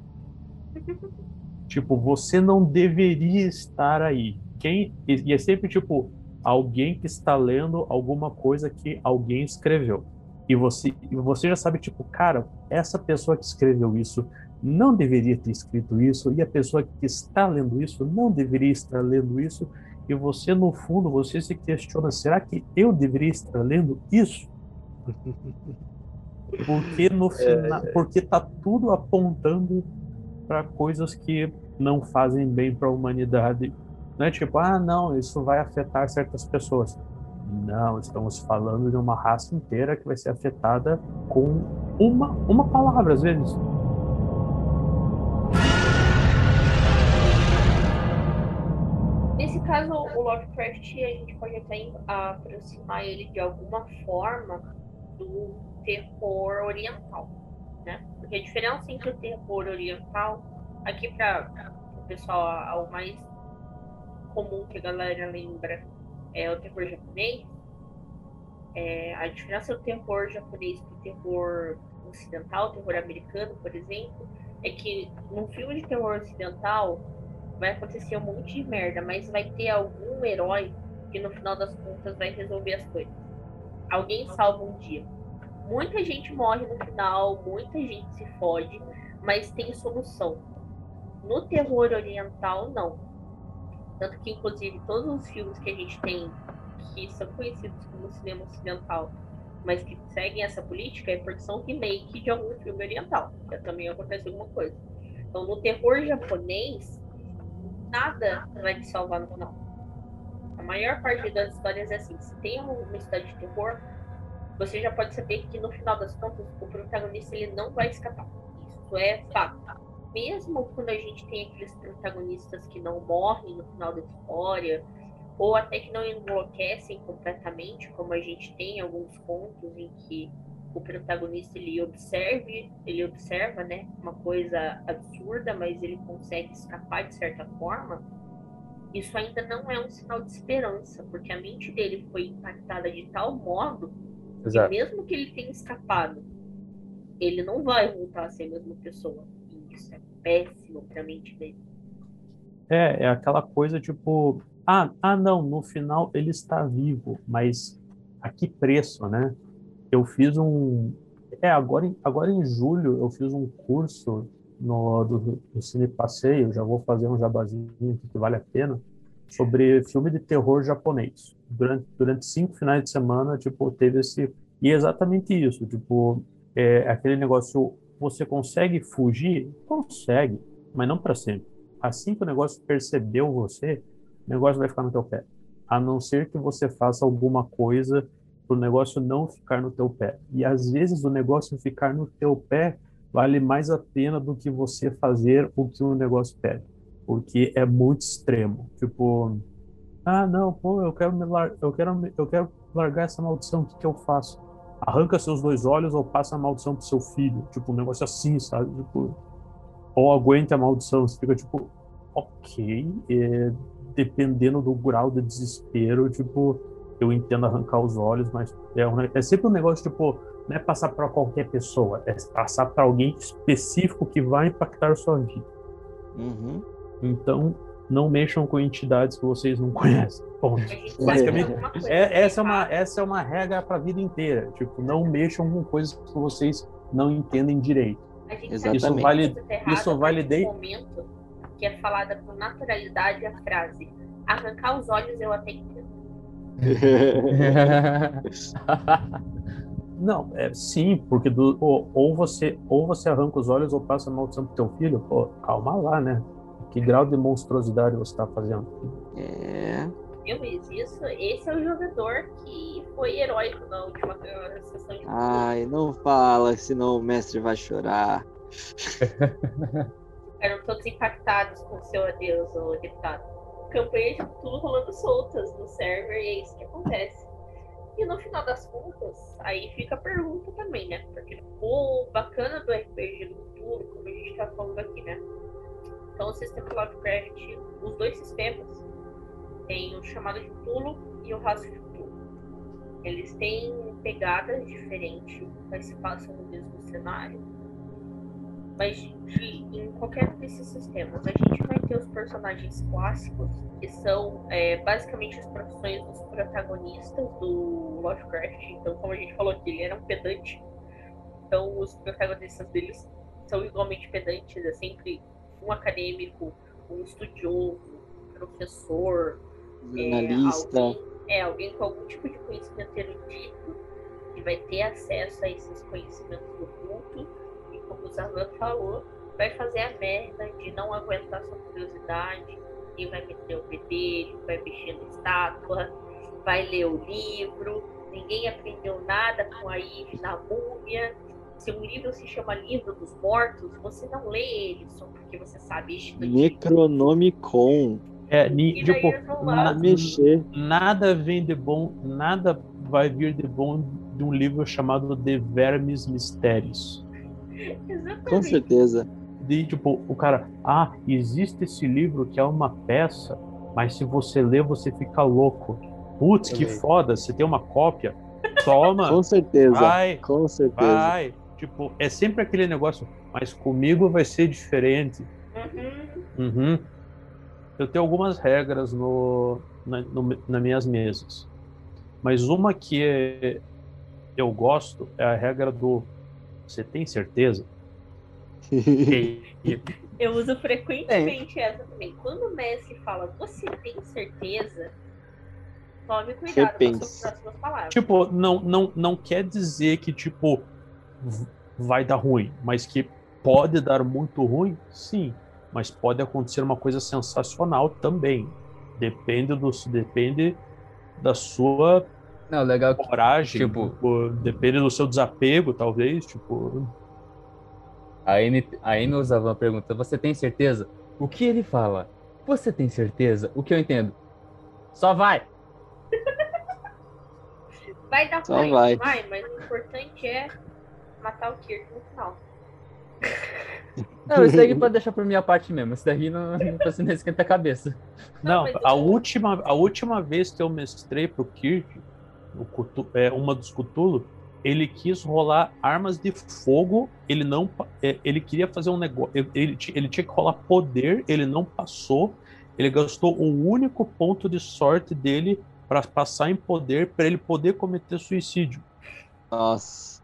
Speaker 3: tipo, você não deveria estar aí. Quem, e, e é sempre, tipo, alguém que está lendo alguma coisa que alguém escreveu. E você, e você já sabe, tipo, cara, essa pessoa que escreveu isso não deveria ter escrito isso, e a pessoa que está lendo isso não deveria estar lendo isso, e você, no fundo, você se questiona: será que eu deveria estar lendo isso? Porque no final, é... porque tá tudo apontando para coisas que não fazem bem para a humanidade. Não é tipo, ah, não, isso vai afetar certas pessoas. Não, estamos falando de uma raça inteira que vai ser afetada com uma, uma palavra, às vezes.
Speaker 2: Caso, o Lovecraft, a gente pode até aproximar ele de alguma forma do terror oriental, né? Porque a diferença entre o terror oriental, aqui para o pessoal, o mais comum que a galera lembra é o terror japonês. É, a diferença do terror japonês para o terror ocidental, terror americano, por exemplo, é que num filme de terror ocidental vai acontecer um monte de merda, mas vai ter algum herói que no final das contas vai resolver as coisas. Alguém salva um dia. Muita gente morre no final, muita gente se fode, mas tem solução. No terror oriental, não. Tanto que, inclusive, todos os filmes que a gente tem que são conhecidos como cinema ocidental, mas que seguem essa política, é porque são remake de algum filme oriental. Que também acontece alguma coisa. Então, no terror japonês, nada vai te salvar no final. A maior parte das histórias é assim: se tem uma história de terror, você já pode saber que no final das contas o protagonista ele não vai escapar. Isso é fato. Mesmo quando a gente tem aqueles protagonistas que não morrem no final da história, ou até que não enlouquecem completamente, como a gente tem alguns contos em que o protagonista ele observe, ele observa, né, uma coisa absurda, mas ele consegue escapar de certa forma. Isso ainda não é um sinal de esperança, porque a mente dele foi impactada de tal modo Exato. que mesmo que ele tenha escapado, ele não vai voltar a ser a mesma pessoa. E isso é péssimo para a mente dele.
Speaker 3: É, é aquela coisa tipo, ah, ah, não, no final ele está vivo, mas a que preço, né? Eu fiz um. É, agora, agora em julho eu fiz um curso no, do, do Cine Passeio, já vou fazer um jabazinho que vale a pena, sobre filme de terror japonês. Durante, durante cinco finais de semana, tipo, teve esse. E é exatamente isso, tipo, é aquele negócio, você consegue fugir? Consegue, mas não para sempre. Assim que o negócio percebeu você, o negócio vai ficar no teu pé. A não ser que você faça alguma coisa para o negócio não ficar no teu pé. E às vezes o negócio ficar no teu pé vale mais a pena do que você fazer o que o negócio pede, porque é muito extremo. Tipo, ah, não, pô, eu quero me lar eu quero eu quero largar essa maldição, o que que eu faço? Arranca seus dois olhos ou passa a maldição pro seu filho, tipo um negócio assim, sabe? Tipo, ou aguente a maldição, você fica tipo, ok, é, dependendo do grau de desespero, tipo, eu entendo arrancar os olhos, mas é, um, é sempre um negócio tipo não é passar para qualquer pessoa, é passar para alguém específico que vai impactar a sua vida.
Speaker 1: Uhum.
Speaker 3: Então, não mexam com entidades que vocês não conhecem. Ponto. Basicamente, é, essa, é uma, essa é uma regra para a vida inteira. Tipo, não mexam com coisas que vocês não entendem direito.
Speaker 1: Exatamente.
Speaker 3: Isso vale, isso vale
Speaker 2: de... momento que é falada com naturalidade a frase arrancar os olhos eu até entendo.
Speaker 3: Não, é sim, porque do, ou, ou, você ou você arranca os olhos ou passa a maldição pro teu filho. Pô, calma lá, né? Que grau de monstruosidade você tá fazendo?
Speaker 1: É.
Speaker 2: Eu fiz isso. Esse é o jogador que foi heróico na última sessão de
Speaker 1: Ai, não fala, senão o mestre vai chorar.
Speaker 2: Eram todos impactados com o seu adeus, o deputado. Campanhas de tudo rolando soltas no server e é isso que acontece. E no final das contas, aí fica a pergunta também, né? Porque o bacana do RPG do futuro, como a gente tá falando aqui, né? Então o sistema Lovecraft, os dois sistemas, tem o chamado de Tulo e o Raço de Tulo. Eles têm pegadas diferentes, mas se passam no mesmo cenário mas de, em qualquer desses sistemas, a gente vai ter os personagens clássicos, que são é, basicamente as profissões dos protagonistas do Lovecraft. Então, como a gente falou aqui, ele era um pedante. Então, os protagonistas deles são igualmente pedantes. É sempre um acadêmico, um estudioso, um professor,
Speaker 1: jornalista.
Speaker 2: É, alguém, é, alguém com algum tipo de conhecimento erudito que vai ter acesso a esses conhecimentos do culto como o Zarlan falou, vai fazer a merda de não aguentar sua curiosidade e vai meter o bedelho, vai mexer na estátua, vai ler o livro. Ninguém aprendeu nada com a Eve na múmia. Se um livro se chama Livro dos Mortos, você não lê ele só porque você sabe isso.
Speaker 1: Necronomicon.
Speaker 3: É, ni, tipo, na, mexer. nada vem de bom, nada vai vir de bom de um livro chamado De Vermes Mistérios.
Speaker 2: Exatamente.
Speaker 1: Com certeza.
Speaker 3: De, tipo, o cara, ah, existe esse livro que é uma peça, mas se você ler, você fica louco. Putz, que foda, você tem uma cópia. Toma.
Speaker 1: Com certeza.
Speaker 3: Vai,
Speaker 1: com certeza.
Speaker 3: Vai. Tipo, é sempre aquele negócio, mas comigo vai ser diferente.
Speaker 2: Uhum.
Speaker 3: Uhum. Eu tenho algumas regras no, na, no, nas minhas mesas. Mas uma que eu gosto é a regra do você tem certeza?
Speaker 2: Eu uso frequentemente essa também. Quando o mestre fala, você tem certeza? Tome cuidado Repense. com as próximas palavras.
Speaker 3: Tipo, não, não, não quer dizer que, tipo, vai dar ruim, mas que pode dar muito ruim, sim. Mas pode acontecer uma coisa sensacional também. Depende do, depende da sua
Speaker 4: não, legal.
Speaker 3: Coragem, tipo, tipo, depende do seu desapego, talvez, tipo.
Speaker 4: Aí, aí nos Zavan pergunta: Você tem certeza? O que ele fala? Você tem certeza? O que eu entendo? Só vai!
Speaker 2: vai dar
Speaker 1: Só vai.
Speaker 2: vai, mas o importante é matar o Kirk no final.
Speaker 4: Não, isso daí pode deixar por minha parte mesmo. Isso daí não, não, não esquenta a cabeça.
Speaker 3: Não, a, última, a última vez que eu mestrei pro Kirk, o é, uma dos Cthulhu, ele quis rolar armas de fogo, ele não é, ele queria fazer um negócio, ele, ele, ele tinha que rolar poder, ele não passou, ele gastou o único ponto de sorte dele para passar em poder para ele poder cometer suicídio.
Speaker 1: Nossa.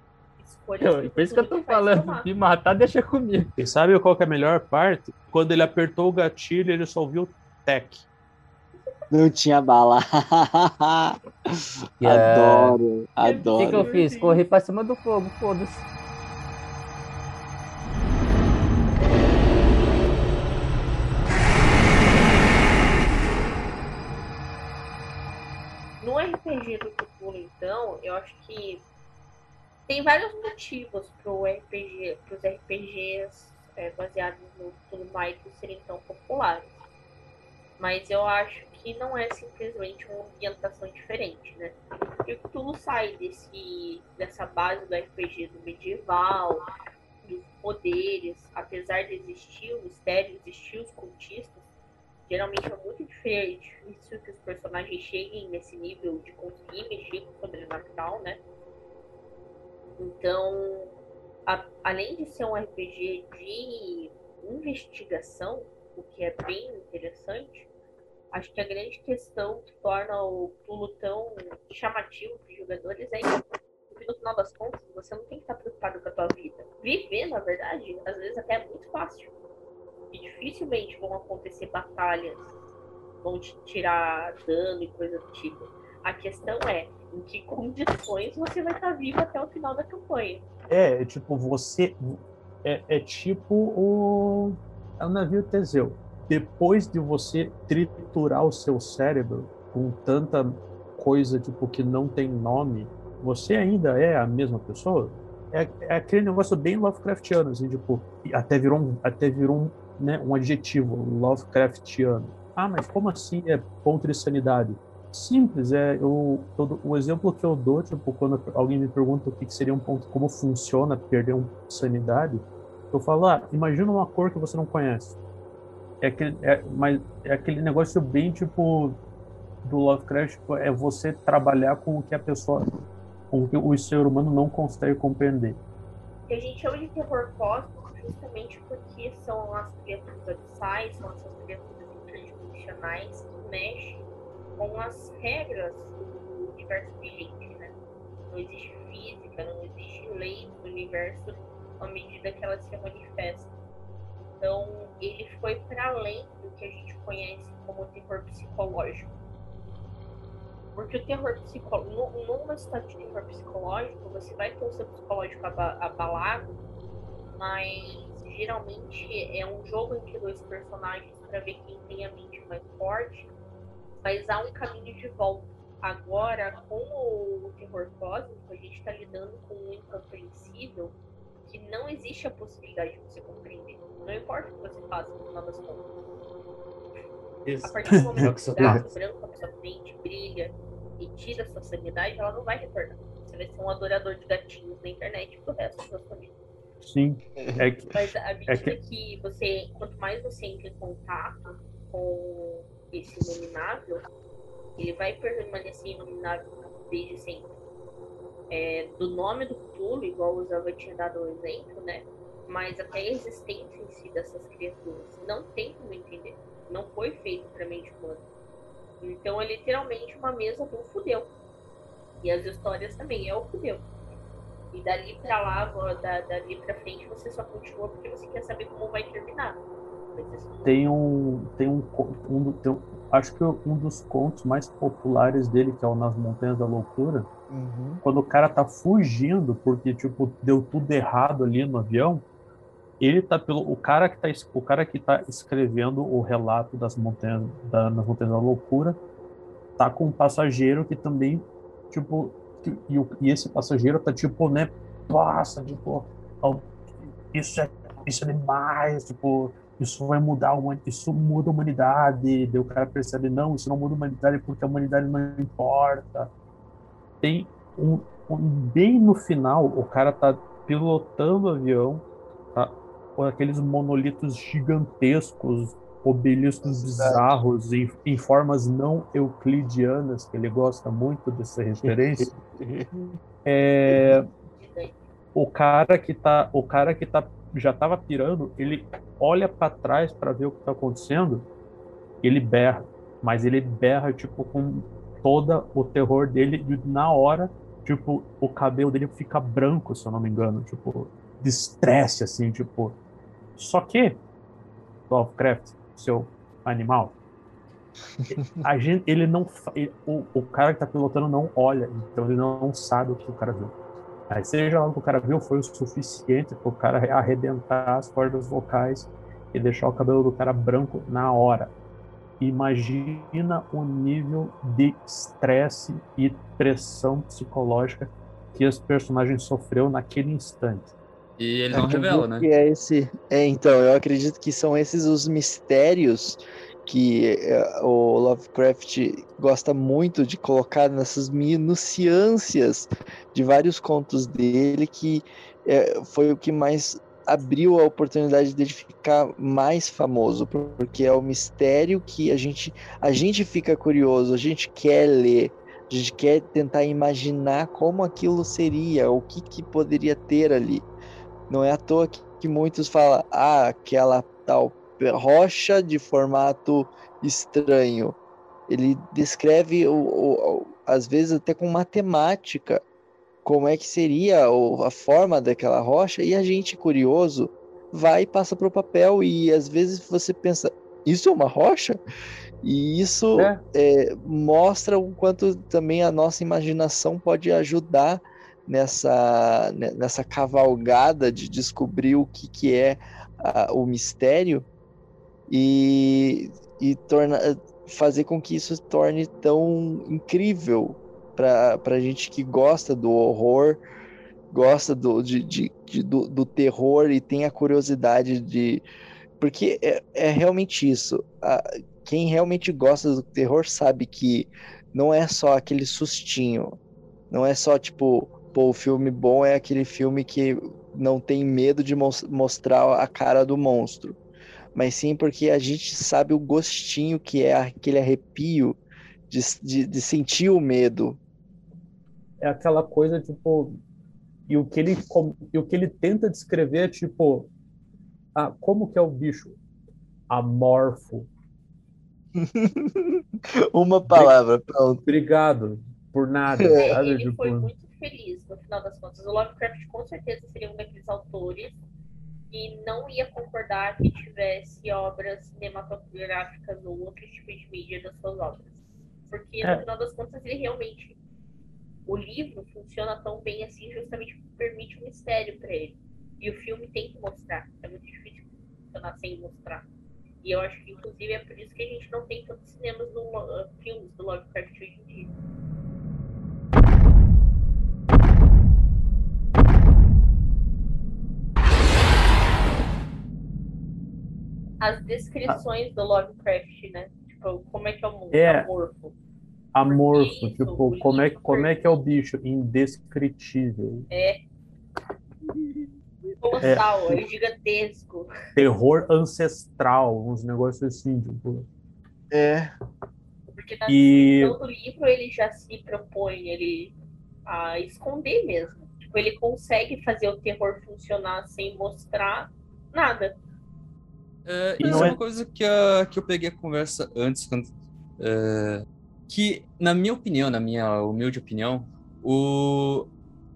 Speaker 4: Eu, por isso que eu tô falando, de matar, deixa comigo.
Speaker 3: E sabe qual que é a melhor parte? Quando ele apertou o gatilho, ele só viu tech.
Speaker 1: Não tinha bala.
Speaker 4: Yeah.
Speaker 1: Adoro, adoro.
Speaker 4: O que, que eu fiz? Corri pra cima do fogo, foda-se.
Speaker 2: No RPG do Cthulhu, então, eu acho que tem vários motivos pro RPG, pros RPGs é, baseados no Cthulhu Mythos serem tão populares. Mas eu acho que não é simplesmente uma ambientação diferente, né? E o sai desse, dessa base do RPG do medieval, dos poderes, apesar de existir o mistério, existir os cultistas, geralmente é muito isso que os personagens cheguem nesse nível de conseguir mexer com o sobrenatural, né? Então, a- além de ser um RPG de investigação, o que é bem interessante, acho que a grande questão que torna o Cthulhu tão chamativo para os jogadores é. Porque no final das contas, você não tem que estar preocupado com a tua vida. Viver, na verdade, às vezes até é muito fácil. E dificilmente vão acontecer batalhas, vão te tirar dano e coisa do tipo. A questão é em que condições você vai estar vivo até o final da campanha.
Speaker 3: É, é tipo, você. É, é tipo o. É o navio Teseu. Depois de você triturar o seu cérebro com tanta coisa tipo que não tem nome, você ainda é a mesma pessoa? É, é aquele negócio bem Lovecraftiano, assim, tipo, até virou um, até virou um, né, um adjetivo, Lovecraftiano. Ah, mas como assim é ponto de sanidade? Simples, é eu, todo, o exemplo que eu dou, tipo, quando alguém me pergunta o que, que seria um ponto, como funciona perder um sanidade, eu falo, ah, imagina uma cor que você não conhece. É aquele, é, mas é aquele negócio bem tipo do Lovecraft, tipo, é você trabalhar com o que a pessoa, com o que o ser humano não consegue compreender.
Speaker 2: que a gente chama de terror cósmico justamente porque são as criaturas abissais, são essas criaturas interdimensionais que mexem com as regras do universo vigente, né? Não existe física, não existe lei do universo à medida que ela se manifesta. Então, ele foi para além do que a gente conhece como terror psicológico. Porque o terror psicológico, numa história de terror psicológico, você vai ter o seu psicológico aba- abalado, mas geralmente é um jogo entre dois personagens para ver quem tem a mente mais forte, mas há um caminho de volta. Agora, com o terror cósmico, a gente está lidando com um incompreensível que não existe a possibilidade de você compreender. Não importa o que você faça, no final das contas. A partir do momento que o gato branco na sua frente brilha e tira sua sanidade, ela não vai retornar. Você vai ser um adorador de gatinhos na internet pro resto da sua vida.
Speaker 3: Sim, é que
Speaker 2: Mas à medida
Speaker 3: que-
Speaker 2: que... você, quanto mais você entra em contato com esse iluminável, ele vai permanecer iluminável desde sempre. É, do nome do Cthulhu, igual o Zava tinha dado o exemplo, né? Mas até a existência em si dessas criaturas não tem como entender. Não foi feito para mente humana. Então é literalmente uma mesa do fudeu. E as histórias também é o fudeu. E dali pra lá, da, dali pra frente, você só continua porque você quer saber como vai terminar. Não-
Speaker 3: tem um tem um, um, tem um acho que um dos contos mais populares dele que é o Nas Montanhas da Loucura
Speaker 1: Uhum.
Speaker 3: quando o cara tá fugindo porque tipo deu tudo errado ali no avião ele tá pelo o cara que tá o cara que tá escrevendo o relato das montanhas da, nas montanhas da loucura tá com um passageiro que também tipo que- e, e esse passageiro tá tipo né passa tipo ó, isso é isso é demais tipo isso vai mudar isso muda a humanidade o cara percebe não isso não muda a humanidade porque a humanidade não importa. Tem um, um- bem no final o cara tá pilotando o avião aqueles monolitos gigantescos obeliscos bizarros em, em formas não euclidianas que ele gosta muito dessa referência é, o cara que tá o cara que tá já tava pirando ele olha para trás para ver o que tá acontecendo ele berra mas ele berra tipo com toda o terror dele e na hora, tipo, o cabelo dele fica branco, se eu não me engano, tipo, de estresse, assim, tipo. Só que, Lovecraft, seu animal, gente, ele não. Ele, o, o cara que tá pilotando não olha, então ele não sabe o que o cara viu. Aí seja lá o que o cara viu foi o suficiente para o cara arrebentar as cordas vocais e deixar o cabelo do cara branco na hora. Imagina o nível de estresse e pressão psicológica que esse personagem sofreu naquele instante.
Speaker 5: E ele não revela, né?
Speaker 1: Que é esse. É, então, eu acredito que são esses os mistérios que é, o Lovecraft gosta muito de colocar nessas minuciâncias de vários contos dele que é, foi o que mais abriu a oportunidade de ficar mais famoso, porque é o mistério que a gente, a gente fica curioso, a gente quer ler, a gente quer tentar imaginar como aquilo seria, o que, que poderia ter ali. Não é à toa que, que muitos falam, ah, aquela tal rocha de formato estranho. Ele descreve, o, o, às vezes, até com matemática, como é que seria a forma daquela rocha, e a gente, curioso, vai e passa para o papel, e às vezes você pensa, isso é uma rocha? E isso é. É, mostra o quanto também a nossa imaginação pode ajudar nessa, nessa cavalgada de descobrir o que, que é a, o mistério e, e torna, fazer com que isso se torne tão incrível para gente que gosta do horror, gosta do, de, de, de do, do, terror e tem a curiosidade de. Porque é, é realmente isso. A, quem realmente gosta do terror sabe que não é só aquele sustinho. Não é só tipo, pô, o filme bom é aquele filme que não tem medo de mostrar a cara do monstro. Mas sim porque a gente sabe o gostinho que é aquele arrepio de, de, de sentir o medo,
Speaker 3: é aquela coisa, tipo. E o que ele, e o que ele tenta descrever é tipo. Ah, como que é o bicho? Amorfo.
Speaker 1: Uma palavra, pronto.
Speaker 3: Obrigado por nada.
Speaker 2: É, sabe? Ele tipo... foi muito feliz no final das contas. O Lovecraft com certeza seria um daqueles autores que não ia concordar que tivesse obras cinematográficas ou outro tipo de mídia das suas obras. Porque no é. final das contas ele realmente o livro funciona tão bem assim justamente porque permite um mistério para ele. E o filme tem que mostrar. É muito difícil funcionar sem mostrar. E eu acho que, inclusive, é por isso que a gente não tem tantos cinemas no, uh, filmes do Lovecraft hoje em dia. As descrições do Lovecraft, né? Tipo, como é que é o mundo
Speaker 3: é. amorfo amorfo, tipo, como é, como é que é o bicho? Indescritível.
Speaker 2: É. Colossal, é, é gigantesco.
Speaker 3: Terror ancestral, uns negócios assim, tipo.
Speaker 1: É.
Speaker 2: Porque na e... descrição do livro ele já se propõe ele a esconder mesmo. Tipo, ele consegue fazer o terror funcionar sem mostrar nada.
Speaker 5: É, isso é uma coisa que, a, que eu peguei a conversa antes, quando, é, que, na minha opinião, na minha humilde opinião, o...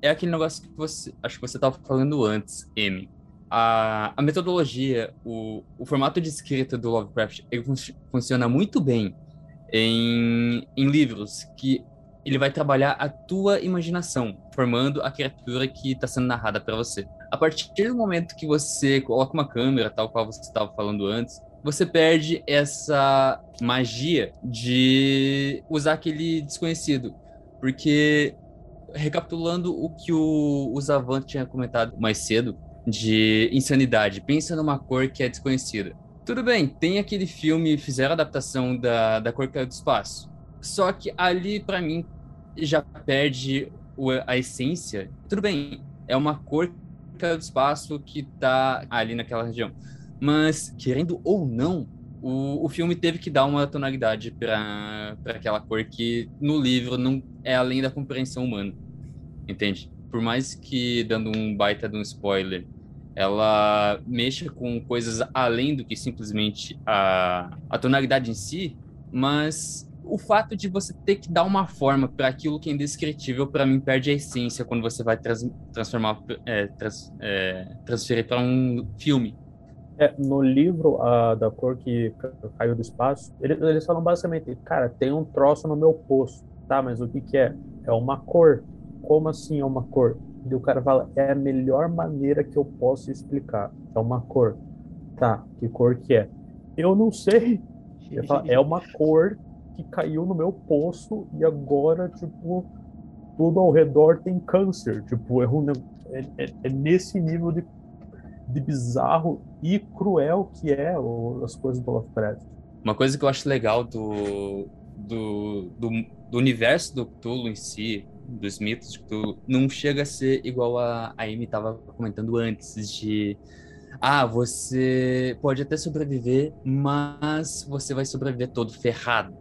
Speaker 5: é aquele negócio que você, acho que você estava falando antes, M. A, a metodologia, o, o formato de escrita do Lovecraft, ele fun funciona muito bem em, em livros que ele vai trabalhar a tua imaginação, formando a criatura que está sendo narrada para você. A partir do momento que você coloca uma câmera, tal qual você estava falando antes, você perde essa magia de usar aquele desconhecido. Porque, recapitulando o que o, o Zavant tinha comentado mais cedo, de insanidade, pensa numa cor que é desconhecida. Tudo bem, tem aquele filme, fizeram a adaptação da, da Cor é do Espaço. Só que ali, para mim, já perde a essência. Tudo bem, é uma cor do espaço que tá ali naquela região. Mas, querendo ou não, o, o filme teve que dar uma tonalidade para aquela cor que no livro não é além da compreensão humana. Entende? Por mais que, dando um baita de um spoiler, ela mexa com coisas além do que simplesmente a, a tonalidade em si, mas o fato de você ter que dar uma forma para aquilo que é indescritível, para mim, perde a essência quando você vai trans, transformar, é, trans, é, transferir para um filme.
Speaker 3: É, no livro a, da cor que caiu do espaço, eles, eles falam basicamente, cara, tem um troço no meu poço, tá? Mas o que que é? É uma cor. Como assim é uma cor? E o cara fala, é a melhor maneira que eu posso explicar. É uma cor. Tá, que cor que é? Eu não sei. Fala, é uma cor que caiu no meu poço e agora, tipo, tudo ao redor tem câncer. Tipo, é, um, é, é, é nesse nível de, de bizarro e cruel que é o, as coisas do Lovecraft.
Speaker 5: Uma coisa que eu acho legal do, do, do, do universo do Cthulhu em si, dos mitos de Cthulhu, não chega a ser igual a, a Amy estava comentando antes, de ah, você pode até sobreviver, mas você vai sobreviver todo ferrado,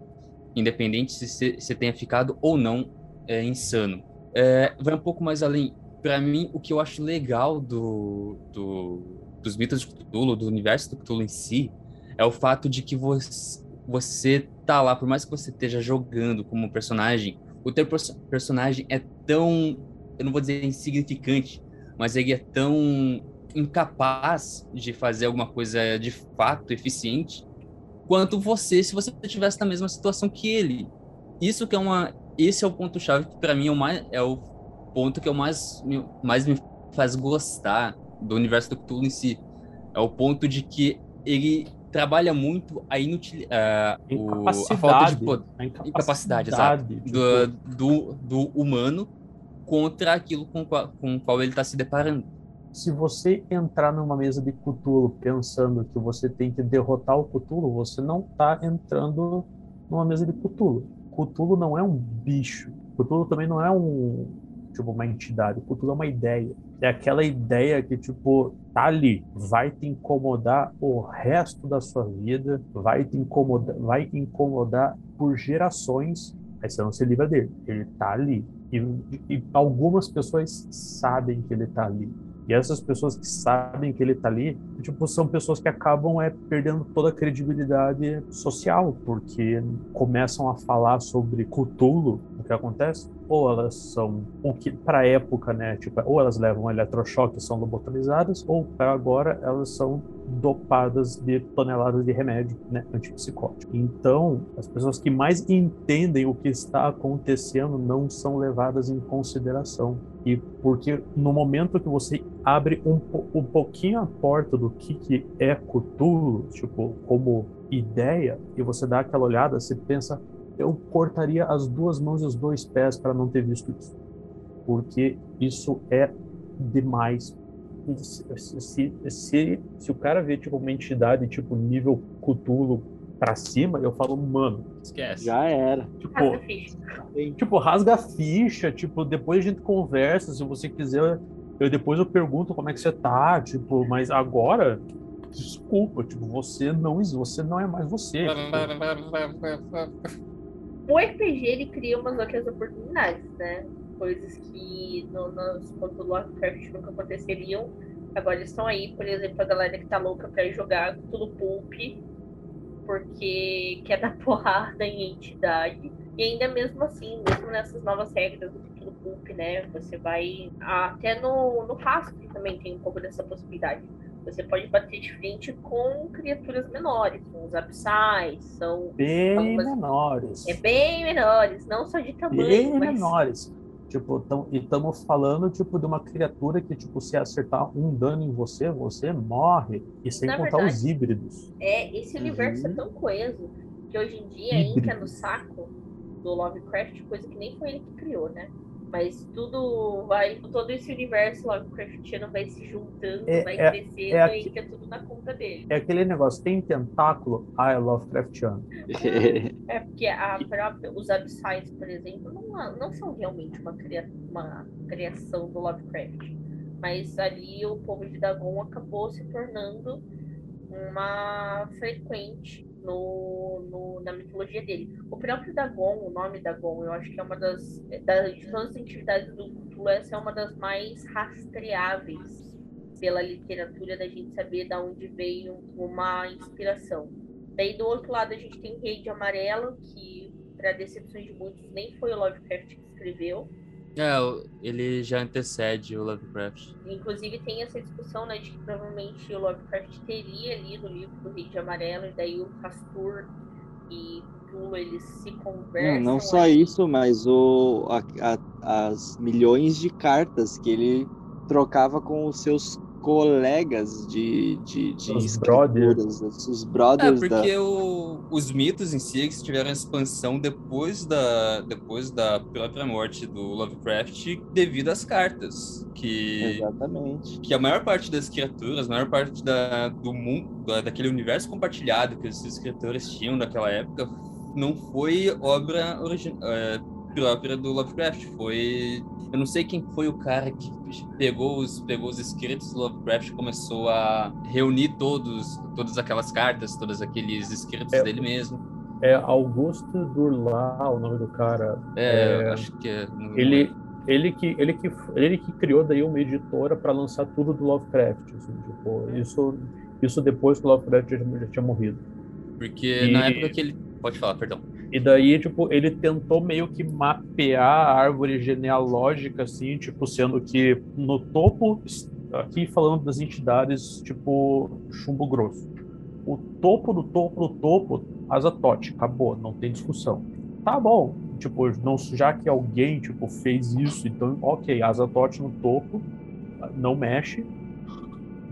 Speaker 5: independente se você tenha ficado ou não é, insano. É, vai um pouco mais além. Para mim, o que eu acho legal do, do, dos mitos de Cthulhu, do universo do Cthulhu em si, é o fato de que você, você tá lá, por mais que você esteja jogando como personagem, o teu personagem é tão, eu não vou dizer insignificante, mas ele é tão incapaz de fazer alguma coisa de fato eficiente quanto você se você estivesse na mesma situação que ele. Isso que é uma esse é o ponto chave que para mim é o mais é o ponto que eu mais mais me faz gostar do universo do Cthulhu em si. É o ponto de que ele trabalha muito a inutil uh, o, a falta de poder, a incapacidade, exato, do, do, do, humano contra aquilo com qual, com qual ele está se deparando
Speaker 3: se você entrar numa mesa de Cthulhu pensando que você tem que derrotar o Cthulhu, você não está entrando numa mesa de Cthulhu. Cthulhu não é um bicho. Cthulhu também não é um tipo uma entidade. Cthulhu é uma ideia. É aquela ideia que tipo tá ali, vai te incomodar o resto da sua vida, vai te incomodar, vai incomodar por gerações. Aí você não se livra dele. Ele tá ali. E, e algumas pessoas sabem que ele tá ali e essas pessoas que sabem que ele está ali, tipo, são pessoas que acabam é, perdendo toda a credibilidade social, porque começam a falar sobre Cthulhu, o que acontece? Ou elas são, o que para época, né, tipo, ou elas levam eletrochoque são lobotomizadas, ou para agora elas são dopadas de toneladas de remédio né, antipsicótico. Então, as pessoas que mais entendem o que está acontecendo não são levadas em consideração. E porque no momento que você abre um, um pouquinho a porta do que, que é Cthulhu, tipo, como ideia, e você dá aquela olhada, você pensa, eu cortaria as duas mãos e os dois pés para não ter visto isso. Porque isso é demais se, se, se, se o cara vê tipo uma entidade tipo nível Cthulhu pra cima, eu falo, mano,
Speaker 1: esquece. Já era.
Speaker 3: Tipo, rasga ficha. tipo, rasga a ficha, tipo, depois a gente conversa, se você quiser, eu depois eu pergunto como é que você tá, tipo, mas agora desculpa, tipo, você não, você não é mais você.
Speaker 2: O RPG ele cria umas outras oportunidades, né? coisas que no, nos contos do Lovecraft nunca aconteceriam. Agora eles estão aí, por exemplo, a galera que tá louca pra jogar tudo pulp, porque quer dar porrada em entidade. E ainda mesmo assim, mesmo nessas novas regras do título pulp, né? Você vai. Até no, no Rasp também tem um pouco dessa possibilidade. Você pode bater de frente com criaturas menores, com os abissais, são.
Speaker 3: Bem algumas... menores.
Speaker 2: É bem menores, não só de tamanho.
Speaker 3: Bem mas... menores. Tipo, tão, e estamos falando, tipo, de uma criatura que, tipo, se acertar um dano em você, você morre. E sem Na contar verdade, os híbridos.
Speaker 2: É, esse universo uhum. é tão coeso que hoje em dia entra no saco do Lovecraft, coisa que nem foi ele que criou, né? Mas tudo vai, todo esse universo Lovecraftiano vai se juntando, é, vai é, crescendo é e entra tudo na conta dele.
Speaker 3: É aquele negócio, tem tentáculo, ah, é Lovecraftiano.
Speaker 2: é porque a própria, os Abissais, por exemplo, não, não são realmente uma, cria, uma criação do Lovecraft. Mas ali o povo de Dagon acabou se tornando uma frequente no, no, na mitologia dele. O próprio Dagon, o nome Dagon, eu acho que é uma das, das de todas as atividades do Cthulhu, essa é uma das mais rastreáveis pela literatura da gente saber de onde veio uma inspiração. Daí do outro lado a gente tem Rei de Amarelo, que para decepção de muitos, nem foi o Lovecraft que escreveu.
Speaker 5: É, ele já antecede o Lovecraft.
Speaker 2: Inclusive tem essa discussão, né, de que provavelmente o Lovecraft teria lido o livro do Rei de Amarelo, e daí o Castor e Cthulhu, eles se conversam.
Speaker 1: Não, não só
Speaker 2: ali.
Speaker 1: isso, mas o, a- a- as milhões de cartas que ele trocava com os seus colegas de, de, de
Speaker 3: Os
Speaker 1: escrituras, os
Speaker 5: É,
Speaker 1: brothers da...
Speaker 5: porque o- os mitos em si eles tiveram expansão depois da, depois da própria morte do Lovecraft devido às cartas. Que,
Speaker 1: Exatamente.
Speaker 5: que a maior parte das criaturas, a maior parte da, do mundo, da- daquele universo compartilhado que os escritores tinham naquela época, não foi obra origi- é, própria do Lovecraft. Foi. Eu não sei quem foi o cara que pegou os, pegou os escritos do Lovecraft e começou a reunir todos, todas aquelas cartas, todos aqueles escritos
Speaker 3: É,
Speaker 5: dele mesmo.
Speaker 3: É Augusto Durla, o nome do cara.
Speaker 5: É,
Speaker 3: É,
Speaker 5: eu acho que é.
Speaker 3: Ele, ele, que, ele, que, ele que criou daí uma editora para lançar tudo do Lovecraft. assim, tipo, isso, isso depois que o Lovecraft já, já tinha morrido.
Speaker 5: Porque
Speaker 3: E-
Speaker 5: na época que ele. Pode falar, perdão.
Speaker 3: E daí, tipo, ele tentou meio que mapear a árvore genealógica, assim, tipo, sendo que no topo, aqui falando das entidades, tipo, chumbo grosso. O topo do topo do topo, Azatote, acabou, não tem discussão. Tá bom, tipo, não, já que alguém, tipo, fez isso, então, ok, Azatote no topo, não mexe.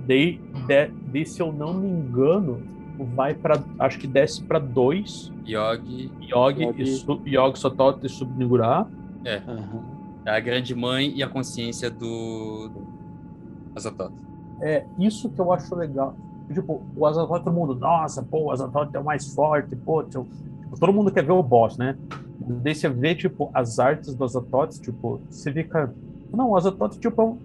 Speaker 3: Daí, de, de, se eu não me engano, vai para acho que desce para dois
Speaker 5: Yogi
Speaker 3: Yog,
Speaker 1: Yog.
Speaker 3: e Su- Yog Sotot e Subnigurá.
Speaker 5: É a grande mãe e a consciência do. do Azatoth.
Speaker 3: É isso que eu acho legal. Tipo, o Azatoth, todo mundo, nossa, pô, o Azatoth é o mais forte, pô, tipo, tipo, todo mundo quer ver o boss, né? Daí você vê, tipo, as artes do Azatoth, tipo, você fica. Não, o Azatoth, tipo, é um,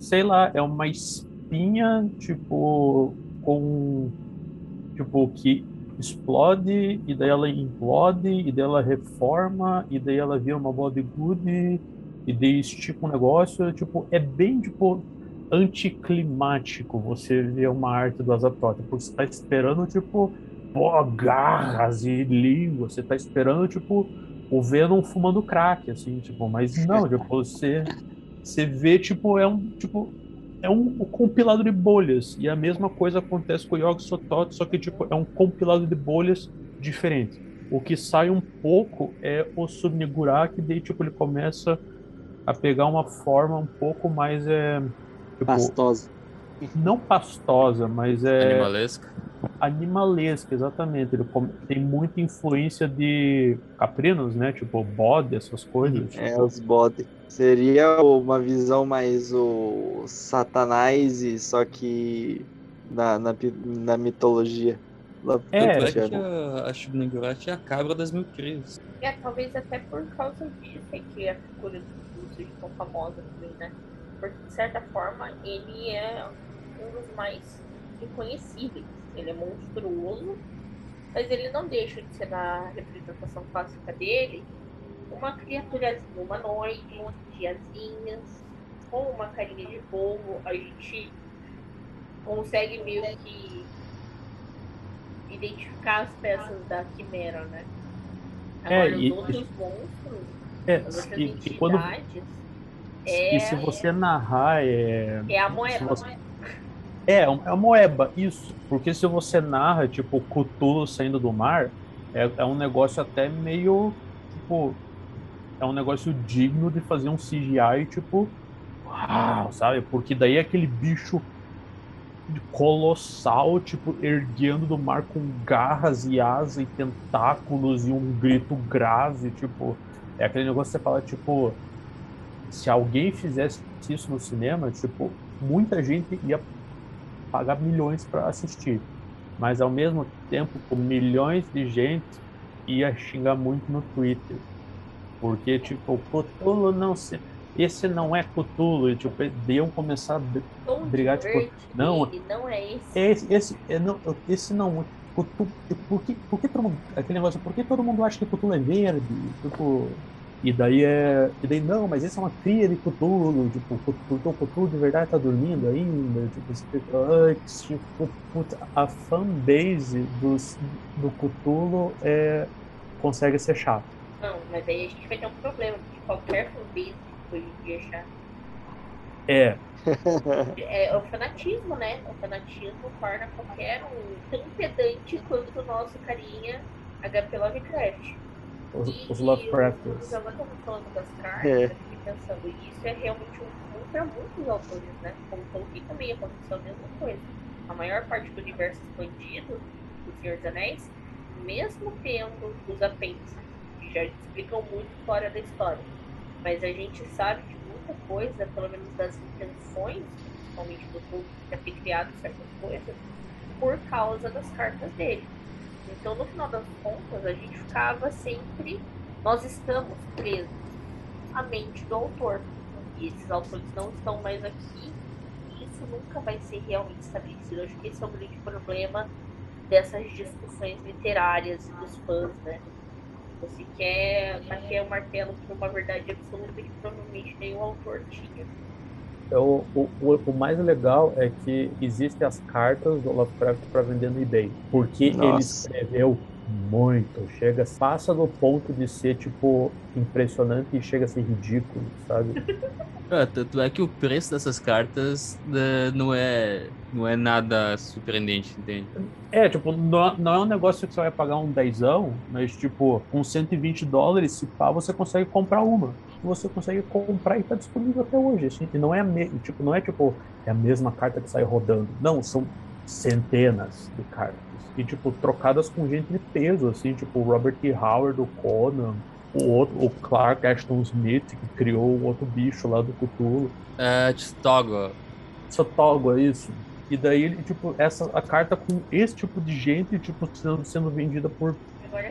Speaker 3: sei lá, é uma espinha, tipo, com. Tipo, que explode, e daí ela implode, e daí ela reforma, e daí ela vira uma de gude, e daí estica um negócio, tipo, é bem, tipo, anticlimático você ver uma arte do Azatoth, porque você tá esperando, tipo, pô, garras e língua, você tá esperando, tipo, o Venom fumando crack, assim, tipo, mas não, tipo, você, você vê, tipo, é um, tipo, é um, um compilado de bolhas, e a mesma coisa acontece com o Yog Sothoth, só que, tipo, é um compilado de bolhas diferentes. O que sai um pouco é o Subnigurá, que daí, tipo, ele começa a pegar uma forma um pouco mais, é, tipo,
Speaker 1: Pastosa.
Speaker 3: Não pastosa, mas é
Speaker 5: Animalesca.
Speaker 3: animalesca, exatamente. Ele come- tem muita influência de caprinos, né? Tipo bode, essas coisas.
Speaker 1: É, os bode. Seria uma visão mais o Satanás, e só que na, na, na mitologia.
Speaker 3: É,
Speaker 5: é que a, a é a cabra das mil crias.
Speaker 2: É, talvez até por causa disso é que a figura do seja tão famosa também, né? Porque, de certa forma, ele é um dos mais reconhecíveis. Ele é monstruoso, mas ele não deixa de ser, na representação clássica dele, uma criaturazinha humanoide, tiazinhas, com uma carinha de bobo. A gente consegue meio que identificar as peças da quimera, né?
Speaker 3: É,
Speaker 2: Agora,
Speaker 3: e-
Speaker 2: os outros monstros,
Speaker 3: é,
Speaker 2: as outras
Speaker 3: e, e quando
Speaker 2: entidades, é,
Speaker 3: e se você narrar é
Speaker 2: é a moeda.
Speaker 3: você- é é uma moeba isso, porque se você narra tipo Cthulhu saindo do mar é, é um negócio até meio tipo é um negócio digno de fazer um CGI tipo uau, sabe? Porque daí é aquele bicho colossal, tipo, erguendo do mar com garras e asas e tentáculos e um grito grave, tipo, é aquele negócio que você fala, tipo, se alguém fizesse isso no cinema, tipo, muita gente ia pagar milhões para assistir. Mas ao mesmo tempo, com milhões de gente ia xingar muito no Twitter. Porque, tipo, Cthulhu não se. Esse não é Cthulhu. E, tipo, iam começar a
Speaker 2: Tom
Speaker 3: brigar, tipo, não,
Speaker 2: não é esse.
Speaker 3: esse, esse, é, não, esse não. Cthulhu, por que, por que todo mundo. Aquele negócio, por que todo mundo acha que Cthulhu é verde? Tipo. E daí é. E daí, não, mas esse é uma cria de Cthulhu. Tipo, o Cthulhu de verdade tá dormindo ainda. Tipo, você tipo, puta, a fanbase dos, do Cthulhu é. consegue ser chato.
Speaker 2: Não, mas aí a gente vai ter um problema, porque qualquer fanbase hoje em dia é chato.
Speaker 3: É,
Speaker 2: É o fanatismo, né? O fanatismo torna qualquer um tão pedante quanto o nosso carinha HP Lovecraft.
Speaker 3: Os,
Speaker 2: E-
Speaker 3: os Lovecrafters.
Speaker 2: Avós estavam falando das cartas,
Speaker 1: É.
Speaker 2: eu fiquei pensando, e isso é realmente um comum para muitos autores, né? Como Tolkien também aconteceu a mesma coisa. A maior parte do universo expandido do Senhor dos Anéis, mesmo tendo os apêndices, que já explicam muito fora da história, mas a gente sabe de muita coisa, pelo menos das intenções, principalmente do Tolkien, de ter criado certas coisas, por causa das cartas dele. Então, no final das contas, a gente ficava sempre. Nós estamos presos à mente do autor. E esses autores não estão mais aqui. E isso nunca vai ser realmente estabelecido. Acho que esse é o grande problema dessas discussões literárias e dos fãs, né? Você quer bater o martelo por uma verdade absoluta que provavelmente nenhum autor tinha.
Speaker 3: É o, o, o- o mais legal é que existem as cartas do Lovecraft para vender no eBay. Porque ele
Speaker 1: Nossa.
Speaker 3: escreveu muito. Chega, passa do ponto de ser, tipo, impressionante e chega a ser ridículo, sabe?
Speaker 5: Ah, tanto é que o preço dessas cartas né, não, é, não é nada surpreendente, entende?
Speaker 3: É, tipo, não, não é um negócio que você vai pagar um dezão, mas, tipo, com 120 dólares, se pá, você consegue comprar uma. Você consegue comprar e tá disponível até hoje. Assim, e não é, me, tipo, não é, tipo, é a mesma carta que sai rodando. Não, são centenas de cartas. E, tipo, trocadas com gente de peso, assim, tipo, o Robert E. Howard, o Conan, o outro, o Clark Ashton Smith, que criou o outro bicho lá do Cthulhu.
Speaker 5: É, Tstogo.
Speaker 3: Sotogo, é isso. E daí ele, tipo, essa, a carta com esse tipo de gente, tipo, sendo, sendo vendida por.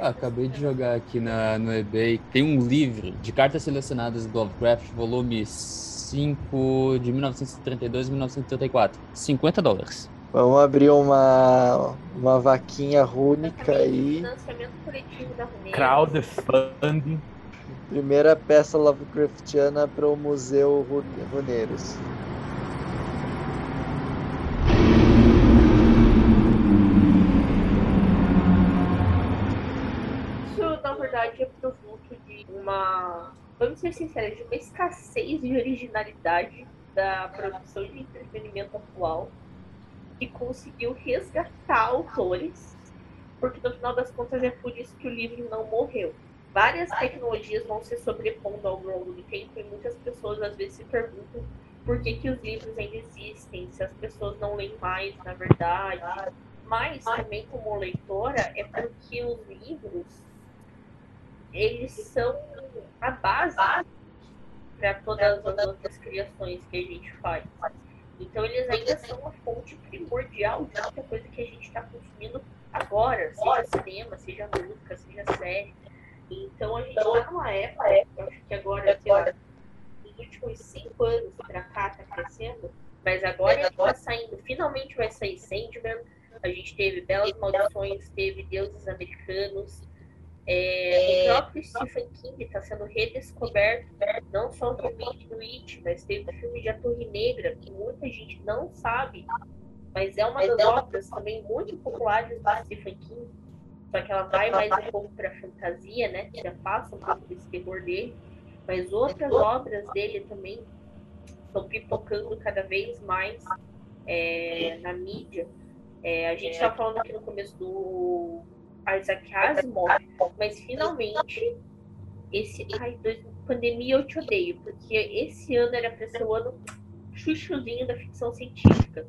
Speaker 5: Ah, acabei de jogar aqui na, no eBay. Tem um livro de cartas selecionadas do Lovecraft, volume 5 de 1932 e 1934. 50 dólares.
Speaker 1: Vamos abrir uma, uma vaquinha rúnica aí.
Speaker 2: Financiamento coletivo da Runeira.
Speaker 3: Crowdfunding.
Speaker 1: Primeira peça Lovecraftiana para o Museu Ru- Runeiros.
Speaker 2: Isso, na verdade, é produto de uma, vamos ser sinceros, de uma escassez de originalidade da produção de entretenimento atual que conseguiu resgatar autores, porque no final das contas é por isso que o livro não morreu. Várias tecnologias vão se sobrepondo ao longo do tempo e muitas pessoas às vezes se perguntam por que, que os livros ainda existem, se as pessoas não leem mais, na verdade. Mas também como leitora é porque os livros eles são a base para todas as outras criações que a gente faz. Então eles ainda são a fonte primordial de muita coisa que a gente está consumindo agora, seja cinema, seja música, seja série. Então a gente está numa época, eu acho que agora, sei lá, nos últimos cinco anos pra cá tá crescendo, mas agora está saindo, finalmente vai sair Sandman, a gente teve Belas Maldições, teve Deuses Americanos, é, o próprio Stephen King está sendo redescoberto, não só o remake do It, mas teve o filme de A Torre Negra, que muita gente não sabe, mas é uma das obras também muito populares do Stephen King, só que ela vai mais um pouco para fantasia, né? Já passa um pouco desse terror dele, mas outras obras dele também estão pipocando cada vez mais é, na mídia. É, a gente estava falando aqui no começo do Isaac Asimov, mas finalmente esse ai, dois, pandemia eu te odeio, porque esse ano era para ser o ano chuchuzinho da ficção científica.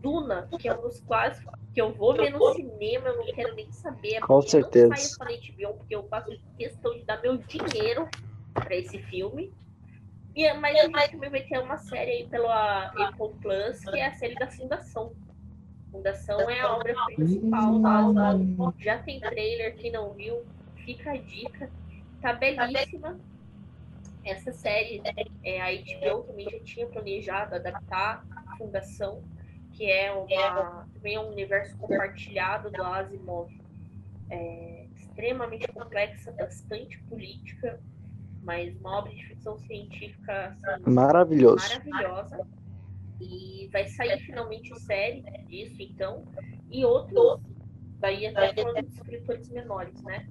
Speaker 2: Duna, que é um dos clássicos que eu vou ver no cinema, eu não quero nem saber.
Speaker 1: Com
Speaker 2: Não
Speaker 1: certeza.
Speaker 2: saia só na HBO, porque eu faço questão de dar meu dinheiro para esse filme. E, mas a gente também vai ter uma série aí pela Apple Plus, que é a série da Fundação. Fundação é a obra principal da Asimov. Já tem trailer, quem não viu, fica a dica. Tá belíssima. Essa série, é, a HBO também já tinha planejado adaptar a Fundação, que é uma, também é um universo compartilhado do Asimov. É, extremamente complexa, bastante política, mas uma obra de ficção científica assim, maravilhosa. E vai sair finalmente série disso, então. E outros, daí até falando de escritores menores, né?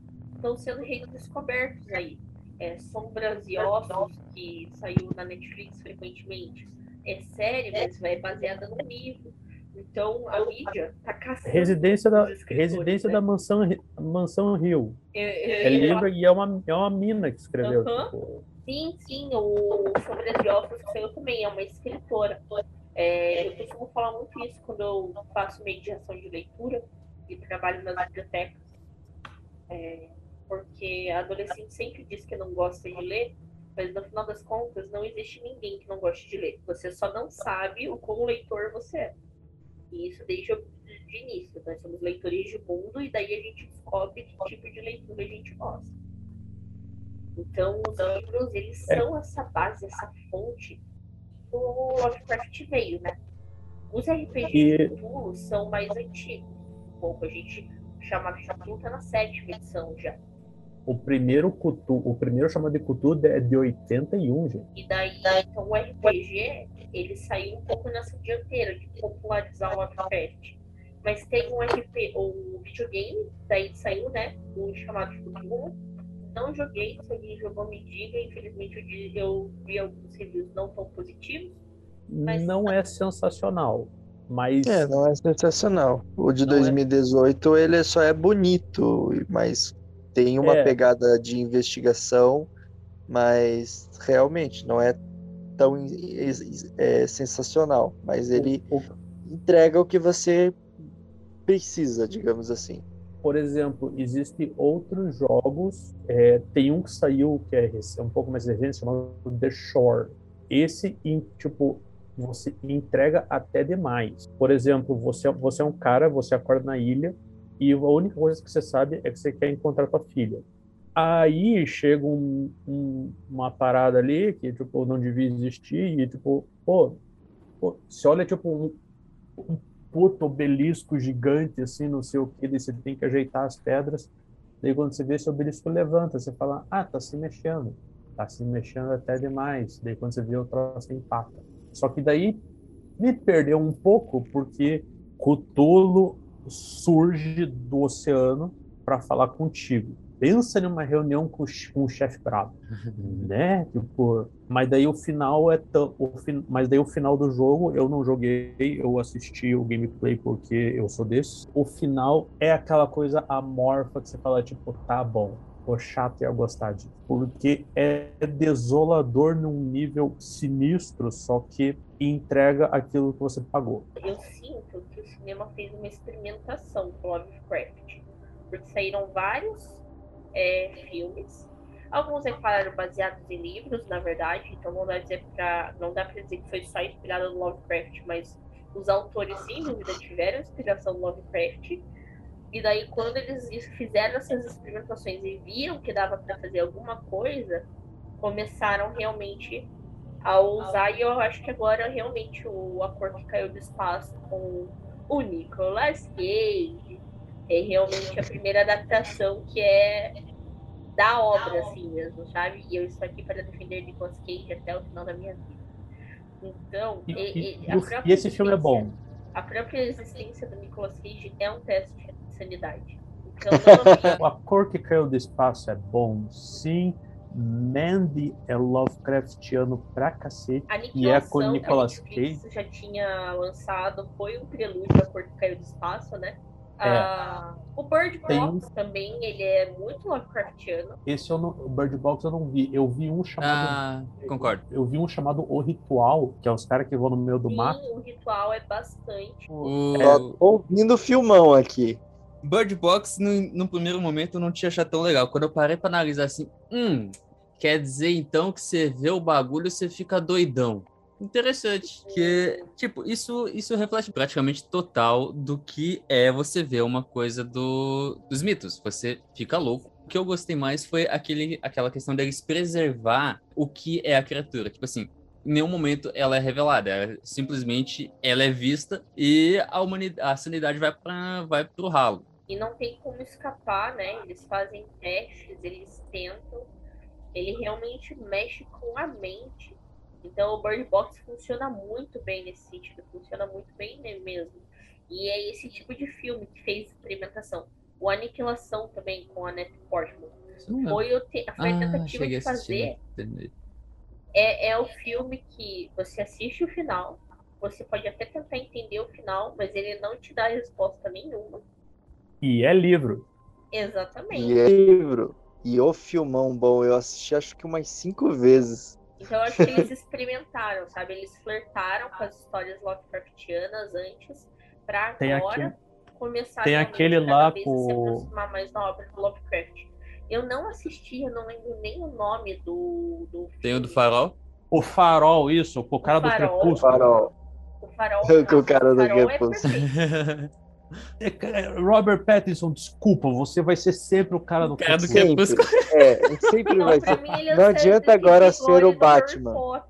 Speaker 2: estão sendo redescobertos aí. É, Sombras e Ossos, que saiu na Netflix frequentemente. É série, mas é baseada no livro. Então a mídia tá caçando.
Speaker 3: Residência da, residência né? da mansão, mansão Rio. Eu, eu, é livro e é uma, é uma mina que escreveu. Tipo...
Speaker 2: Sim, sim, o Sombras e Ossos saiu também, é uma escritora. É, eu costumo falar muito isso quando eu faço mediação de leitura e trabalho nas bibliotecas. É, porque a adolescente sempre diz que não gosta de ler, mas no final das contas não existe ninguém que não goste de ler. Você só não sabe o como leitor você é. E isso desde o de início. Nós somos leitores de mundo e daí a gente descobre que tipo de leitura a gente gosta. Então os livros eles é. são essa base, essa fonte do Lovecraft veio, né? Os RPGs e... de são mais antigos. Um pouco a gente chamava de Cthulhu tá na sétima edição já.
Speaker 3: O primeiro Cthulhu, o primeiro chamado de Cthulhu é de 81, gente.
Speaker 2: E daí, então o RPG, ele saiu um pouco nessa dianteira de popularizar o Lovecraft. Mas tem um RP, o videogame, daí saiu, né? Um chamado de Cthulhu. Não joguei, se alguém jogou me diga. Infelizmente eu, vi alguns reviews não tão positivos.
Speaker 3: Mas... Não é sensacional. Mas...
Speaker 1: É, não é sensacional. O de não 2018 é... ele só é bonito, mas tem uma é. pegada de investigação, mas realmente não é tão é, sensacional. Mas ele o, o... entrega o que você precisa, digamos assim.
Speaker 3: Por exemplo, existem outros jogos. É, tem um que saiu que é, é um pouco mais recente, chamado The Shore. Esse, tipo, você entrega até demais. Por exemplo, você, você é um cara, você acorda na ilha e a única coisa que você sabe é que você quer encontrar tua filha. Aí chega um, um, uma parada ali que tipo não devia existir e tipo, pô, pô olha tipo um, um puto obelisco gigante assim, não sei o que, você tem que ajeitar as pedras. Daí quando você vê esse obelisco levanta, você fala, ah, tá se mexendo, tá se mexendo até demais. Daí quando você vê o troço empata. Só que daí me perdeu um pouco porque Cthulhu surge do oceano para falar contigo. Pensa numa reunião com, com o chefe bravo, né? Tipo, mas daí o final é tão, o fin, mas daí o final do jogo eu não joguei, eu assisti o gameplay porque eu sou desse. O final é aquela coisa amorfa que você fala tipo, tá bom, o chato ia gostar disso. Porque é desolador num nível sinistro, só que entrega aquilo que você pagou.
Speaker 2: Eu sinto que o cinema fez uma experimentação com Lovecraft. Porque saíram vários é, filmes. Alguns é claro baseados em livros, na verdade, então não dá, dizer pra, não dá pra dizer que foi só inspirado no Lovecraft, mas os autores, sem dúvida, tiveram inspiração no Lovecraft e daí, quando eles fizeram essas experimentações e viram que dava para fazer alguma coisa, começaram realmente a usar. E eu acho que agora, realmente, o ator que caiu do espaço com o Nicolas Cage é realmente a primeira adaptação que é da obra, assim mesmo, sabe? E eu estou aqui para defender Nicolas Cage até o final da minha vida. Então,
Speaker 3: e, e, e, e esse filme é bom.
Speaker 2: A própria existência do Nicolas Cage é um teste sanidade. Então,
Speaker 3: a cor que caiu do espaço é bom, sim. Mandy é Lovecraftiano pra cacete.
Speaker 2: e é com Nicolas Cage. já tinha lançado, foi um prelúdio da cor que caiu do espaço, né? É. Ah, o Bird Box Tem... também, ele é muito Lovecraftiano.
Speaker 3: Esse eu não, o Bird Box eu não vi. Eu vi um chamado.
Speaker 5: Ah, concordo.
Speaker 3: Eu vi um chamado O Ritual, que é os caras que vão no meio do
Speaker 2: Sim,
Speaker 3: mato.
Speaker 2: O Ritual é bastante.
Speaker 1: O... É... ouvindo o filmão aqui.
Speaker 5: Bird Box, no, no primeiro momento, eu não tinha achado tão legal. Quando eu parei pra analisar assim, hum, quer dizer então que você vê o bagulho você fica doidão. Interessante, que, tipo, isso, isso reflete praticamente total do que é você ver uma coisa do, dos mitos. Você fica louco. O que eu gostei mais foi aquele, aquela questão deles preservar o que é a criatura. Tipo assim, em nenhum momento ela é revelada, é, simplesmente ela é vista e a, humanidade, a sanidade vai para vai pro ralo
Speaker 2: e não tem como escapar, né? Eles fazem testes, eles tentam, ele realmente mexe com a mente. Então o Bird Box funciona muito bem nesse sentido, funciona muito bem mesmo. E é esse tipo de filme que fez experimentação. O Aniquilação também, com a Annette Portman. Foi, o te- foi a
Speaker 5: Ah,
Speaker 2: tentativa de fazer.
Speaker 5: né?
Speaker 2: É, é o filme que você assiste o final, você pode até tentar entender o final, mas ele não te dá resposta nenhuma.
Speaker 3: E é livro.
Speaker 2: Exatamente.
Speaker 1: E é livro. E o filmão bom, eu assisti acho que umas cinco vezes.
Speaker 2: Então eu acho que eles experimentaram, sabe? Eles flertaram com as histórias Lovecraftianas antes, pra
Speaker 3: Tem
Speaker 2: agora começar
Speaker 3: tem aquele lá
Speaker 2: vez
Speaker 3: com-
Speaker 2: a se aproximar mais da obra do Lovecraft. Eu não assisti, eu não lembro nem o nome do, do
Speaker 5: Tem o do. Farol.
Speaker 3: O farol, isso, o cara do
Speaker 2: Farol.
Speaker 3: crepúsculo.
Speaker 1: Farol.
Speaker 2: O farol.
Speaker 1: O cara do
Speaker 2: farol é
Speaker 1: Crepúsculo.
Speaker 3: É, Robert Pattinson, desculpa, você vai ser sempre o cara do
Speaker 5: cara do
Speaker 3: crepúsculo.
Speaker 5: Crepúsculo.
Speaker 1: É, sempre
Speaker 2: Não,
Speaker 1: vai ser.
Speaker 2: é
Speaker 1: Não adianta agora ser o Batman.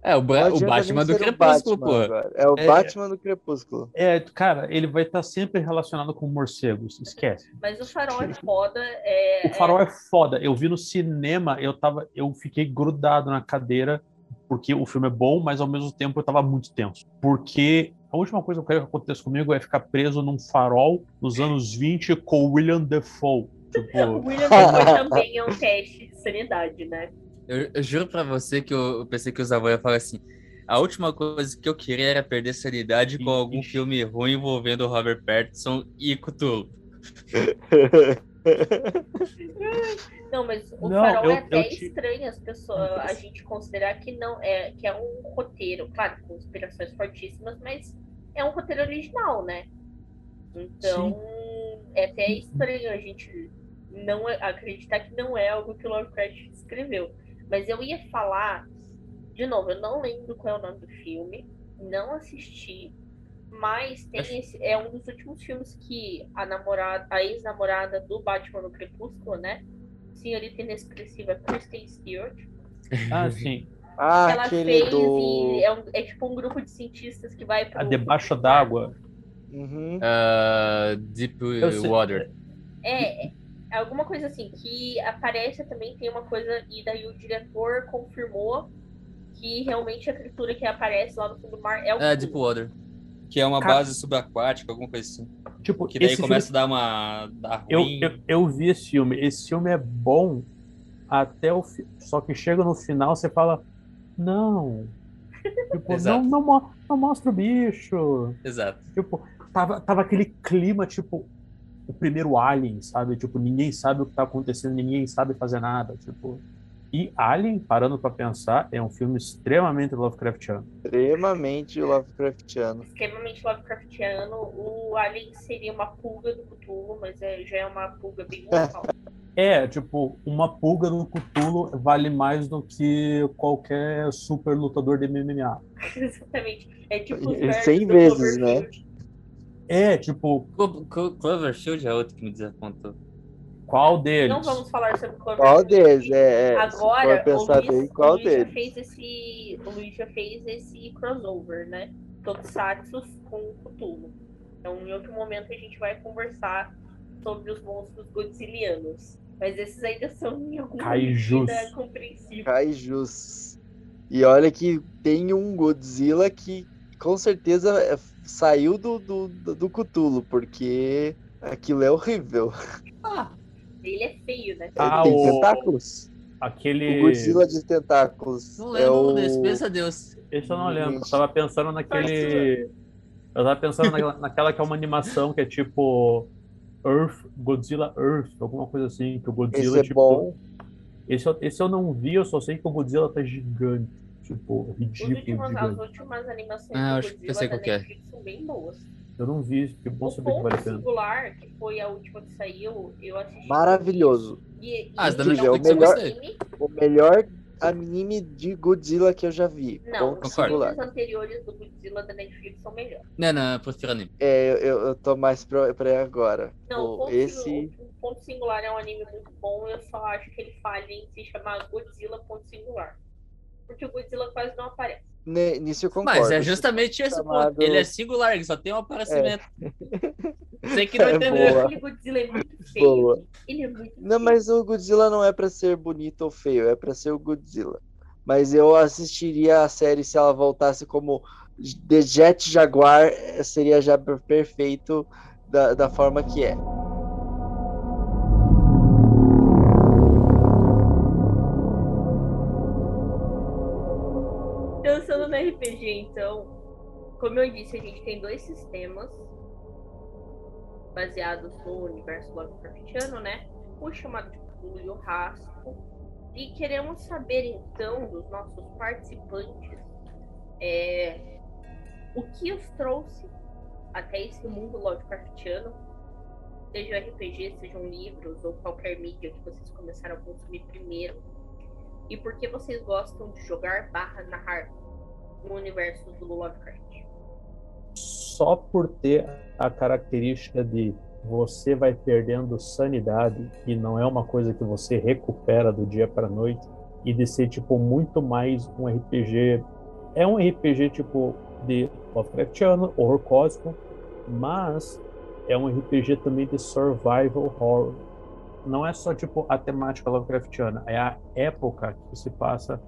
Speaker 5: É, o,
Speaker 1: Não
Speaker 5: o Batman do
Speaker 1: o
Speaker 5: Crepúsculo,
Speaker 1: Batman
Speaker 5: pô.
Speaker 1: É o
Speaker 3: É.
Speaker 1: Batman do Crepúsculo.
Speaker 3: É, cara, ele vai estar sempre relacionado com morcegos, esquece.
Speaker 2: Mas o farol é foda. É,
Speaker 3: O farol é foda. Eu vi no cinema, eu tava, eu fiquei grudado na cadeira porque o filme é bom, mas ao mesmo tempo eu tava muito tenso. Porque a última coisa que eu quero que aconteça comigo é ficar preso num farol nos anos 20 com o William Defoe.
Speaker 2: O
Speaker 3: Tipo,
Speaker 2: William Defoe também é um teste de sanidade, né?
Speaker 5: Eu, eu juro pra você que eu, eu pensei que os avós iam falar assim. A última coisa que eu queria era perder sanidade com algum filme ruim envolvendo o Robert Pattinson e Cthulhu.
Speaker 2: Não, mas o
Speaker 3: Não,
Speaker 2: farol
Speaker 3: eu-
Speaker 2: é até
Speaker 3: te-
Speaker 2: estranho as pessoas, a gente considerar que não é que é um roteiro, claro, com inspirações fortíssimas, mas é um roteiro original, né? Então é até estranho a gente não é- acreditar que não é algo que o Lovecraft escreveu. Mas eu ia falar, de novo, eu não lembro qual é o nome do filme, não assisti, mas tem
Speaker 5: Acho-
Speaker 2: esse, é um dos últimos filmes que a namorada, a ex-namorada do Batman no Crepúsculo, né? Senhorita Inexpressiva Kristen Stewart.
Speaker 3: ah, sim,
Speaker 1: Ah,
Speaker 2: ela
Speaker 1: aquele
Speaker 2: fez
Speaker 1: do.
Speaker 2: e é, um- é tipo um grupo de cientistas que vai
Speaker 3: a
Speaker 2: pro,
Speaker 3: debaixo d'água.
Speaker 1: Uhum.
Speaker 5: Ah, Deep. Water.
Speaker 2: É, é alguma coisa assim, que aparece também, tem uma coisa, e daí o diretor confirmou que realmente a criatura que aparece lá no fundo do mar é o
Speaker 5: É. Deep Water. Que é uma
Speaker 3: Cara-
Speaker 5: base subaquática, alguma coisa assim.
Speaker 3: Tipo,
Speaker 5: Que daí começa
Speaker 3: filme,
Speaker 5: a dar uma. dar
Speaker 3: eu,
Speaker 5: ruim.
Speaker 3: eu, eu vi esse filme. Esse filme é bom até o fi... Só que chega no final, você fala, não. Tipo, não, não, não mostra o bicho.
Speaker 5: Exato.
Speaker 3: Tipo, tava, tava aquele clima, tipo, o primeiro Alien, sabe? Tipo, ninguém sabe o que tá acontecendo, ninguém sabe fazer nada, tipo. E Alien, parando pra pensar, é um filme extremamente Lovecraftiano.
Speaker 1: Extremamente Lovecraftiano.
Speaker 2: extremamente Lovecraftiano. O Alien seria uma pulga do Cthulhu, mas é, já é uma pulga bem local.
Speaker 3: É, tipo, uma pulga no Cthulhu vale mais do que qualquer super lutador de MMA.
Speaker 2: Exatamente. É tipo os
Speaker 1: É
Speaker 2: nerds
Speaker 1: 100
Speaker 2: do
Speaker 1: vezes, né?
Speaker 3: É, tipo,
Speaker 5: Clo- Clo- Cloverfield é outro que me desapontou.
Speaker 3: Qual deles?
Speaker 2: Não vamos falar sobre
Speaker 1: Qual
Speaker 2: Cloverfield.
Speaker 1: deles? É, é,
Speaker 2: Agora,
Speaker 1: pensar
Speaker 2: o Luiz,
Speaker 1: bem, qual
Speaker 2: o Luiz
Speaker 1: deles?
Speaker 2: fez esse. O Luiz já fez esse crossover, né? Tokusatsu com Cthulhu. Então, em outro momento, a gente vai conversar sobre os monstros godzillianos. Mas esses ainda são em alguma
Speaker 3: Kaijus.
Speaker 2: medida compreensíveis.
Speaker 1: Kaijus. E olha que tem um Godzilla que com certeza é- saiu do, do, do Cthulhu, porque aquilo é horrível.
Speaker 2: Ele é feio, né?
Speaker 3: Ah,
Speaker 1: Tem
Speaker 3: o-
Speaker 1: tentáculos.
Speaker 3: Aquele.
Speaker 1: O Godzilla de tentáculos.
Speaker 5: Não
Speaker 1: é
Speaker 5: lembro
Speaker 1: o...
Speaker 5: desse, pensa Deus.
Speaker 3: Esse eu não lembro. Eu tava pensando naquele. Eu tava pensando naquela, naquela que é uma animação que é tipo. Earth, Godzilla Earth, alguma coisa assim. Que o Godzilla
Speaker 1: Esse é
Speaker 3: tipo.
Speaker 1: bom.
Speaker 3: Esse, eu- esse eu não vi, eu só sei que o Godzilla tá gigante. Tipo,
Speaker 2: Os
Speaker 3: ridículo,
Speaker 2: últimos, as
Speaker 3: gigante.
Speaker 2: últimas animações
Speaker 5: Ah, eu
Speaker 2: do
Speaker 5: acho que eu
Speaker 2: Godzilla
Speaker 5: sei qual que é.
Speaker 2: São bem boas.
Speaker 3: Eu não vi, que bom
Speaker 2: O
Speaker 3: saber que vale a pena.
Speaker 2: Singular, que foi a última que saiu, eu assisti.
Speaker 1: Maravilhoso.
Speaker 2: E, e
Speaker 5: Ah, as da
Speaker 1: Netflix
Speaker 2: é
Speaker 1: gostei.
Speaker 2: anime-
Speaker 1: O melhor anime de Godzilla que eu já vi.
Speaker 2: Não,
Speaker 1: Ponto
Speaker 2: os
Speaker 5: Concordo.
Speaker 1: singular.
Speaker 2: filmes anteriores do Godzilla da Netflix são melhores.
Speaker 5: Não, não, eu prefiro anime.
Speaker 1: É, eu, eu tô mais pra, pra agora.
Speaker 2: Não, o
Speaker 1: O-
Speaker 2: ponto,
Speaker 1: esse.
Speaker 2: O Ponto Singular é um anime muito bom, eu só acho que ele falha em se chamar Godzilla Ponto Singular. Porque o Godzilla quase não aparece.
Speaker 1: Nisso eu concordo.
Speaker 5: Mas é justamente esse o
Speaker 1: chamado-
Speaker 5: ponto. Ele é singular, ele só tem um aparecimento. Você que não
Speaker 1: É
Speaker 5: entendeu.
Speaker 1: boa.
Speaker 2: Aquele Godzilla é muito feio.
Speaker 1: Boa.
Speaker 2: Ele é muito
Speaker 1: Não,
Speaker 2: feio.
Speaker 1: mas o Godzilla não é pra ser bonito ou feio, é pra ser o Godzilla. Mas eu assistiria a série se ela voltasse como The Jet Jaguar, seria já per- perfeito da, da forma que é.
Speaker 2: RPG, então, como eu disse, a gente tem dois sistemas baseados no universo Lovecraftiano, né? O chamado de Cthulhu e o Rasco. E queremos saber, então, dos nossos participantes, é, o que os trouxe até esse mundo Lovecraftiano, seja RPG, sejam livros ou qualquer mídia que vocês começaram a consumir primeiro, e por que vocês gostam de jogar barra narrar no universo do Lovecraft.
Speaker 3: Só por ter a característica de você vai perdendo sanidade e não é uma coisa que você recupera do dia para noite e de ser tipo muito mais um RPG é um RPG tipo de Lovecraftiano, horror cósmico, mas é um RPG também de survival horror. Não é só tipo a temática Lovecraftiana, é a época que se passa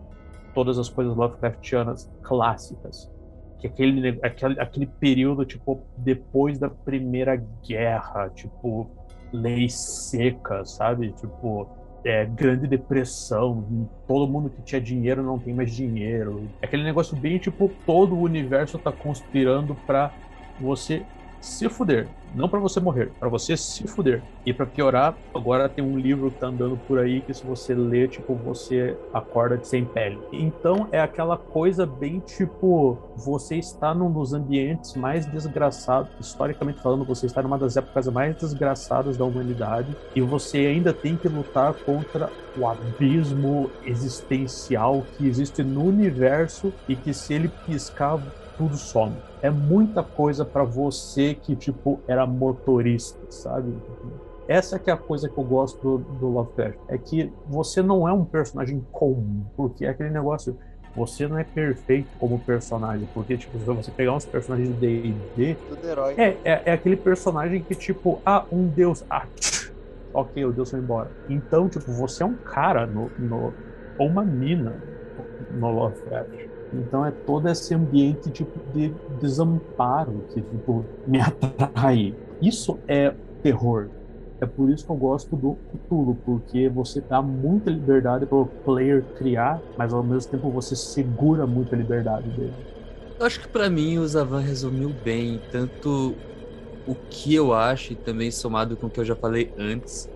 Speaker 3: todas as coisas Lovecraftianas clássicas. Que aquele, aquele, aquele período, tipo, depois da Primeira Guerra, tipo, lei seca, sabe? Tipo, é, Grande Depressão, todo mundo que tinha dinheiro não tem mais dinheiro. Aquele negócio bem, tipo, todo o universo tá conspirando para você se fuder. Não para você morrer, para você se fuder. E para piorar, agora tem um livro que tá andando por aí que se você ler, tipo, você acorda sem pele. Então é aquela coisa bem tipo, você está num dos ambientes mais desgraçados, historicamente falando, você está numa das épocas mais desgraçadas da humanidade e você ainda tem que lutar contra o abismo existencial que existe no universo e que se ele piscar tudo some. É muita coisa para você que, tipo, era motorista, sabe? Essa que é a coisa que eu gosto do, do Lovecraft. É que você não é um personagem comum, porque é aquele negócio você não é perfeito como personagem, porque, tipo, se você pegar uns personagens de D&D...
Speaker 1: Tudo herói.
Speaker 3: É, é, é, aquele personagem que, tipo, ah, um deus, ah, tch, ok, o deus foi embora. Então, tipo, você é um cara no, no ou uma mina no Lovecraft. Então é todo esse ambiente tipo de desamparo que tipo me atrai. Isso é terror. É por isso que eu gosto do Cthulhu, porque você dá muita liberdade para o player criar, mas ao mesmo tempo você segura muita liberdade dele.
Speaker 5: Eu acho que para mim o Zavan resumiu bem tanto o que eu acho e também somado com o que eu já falei antes,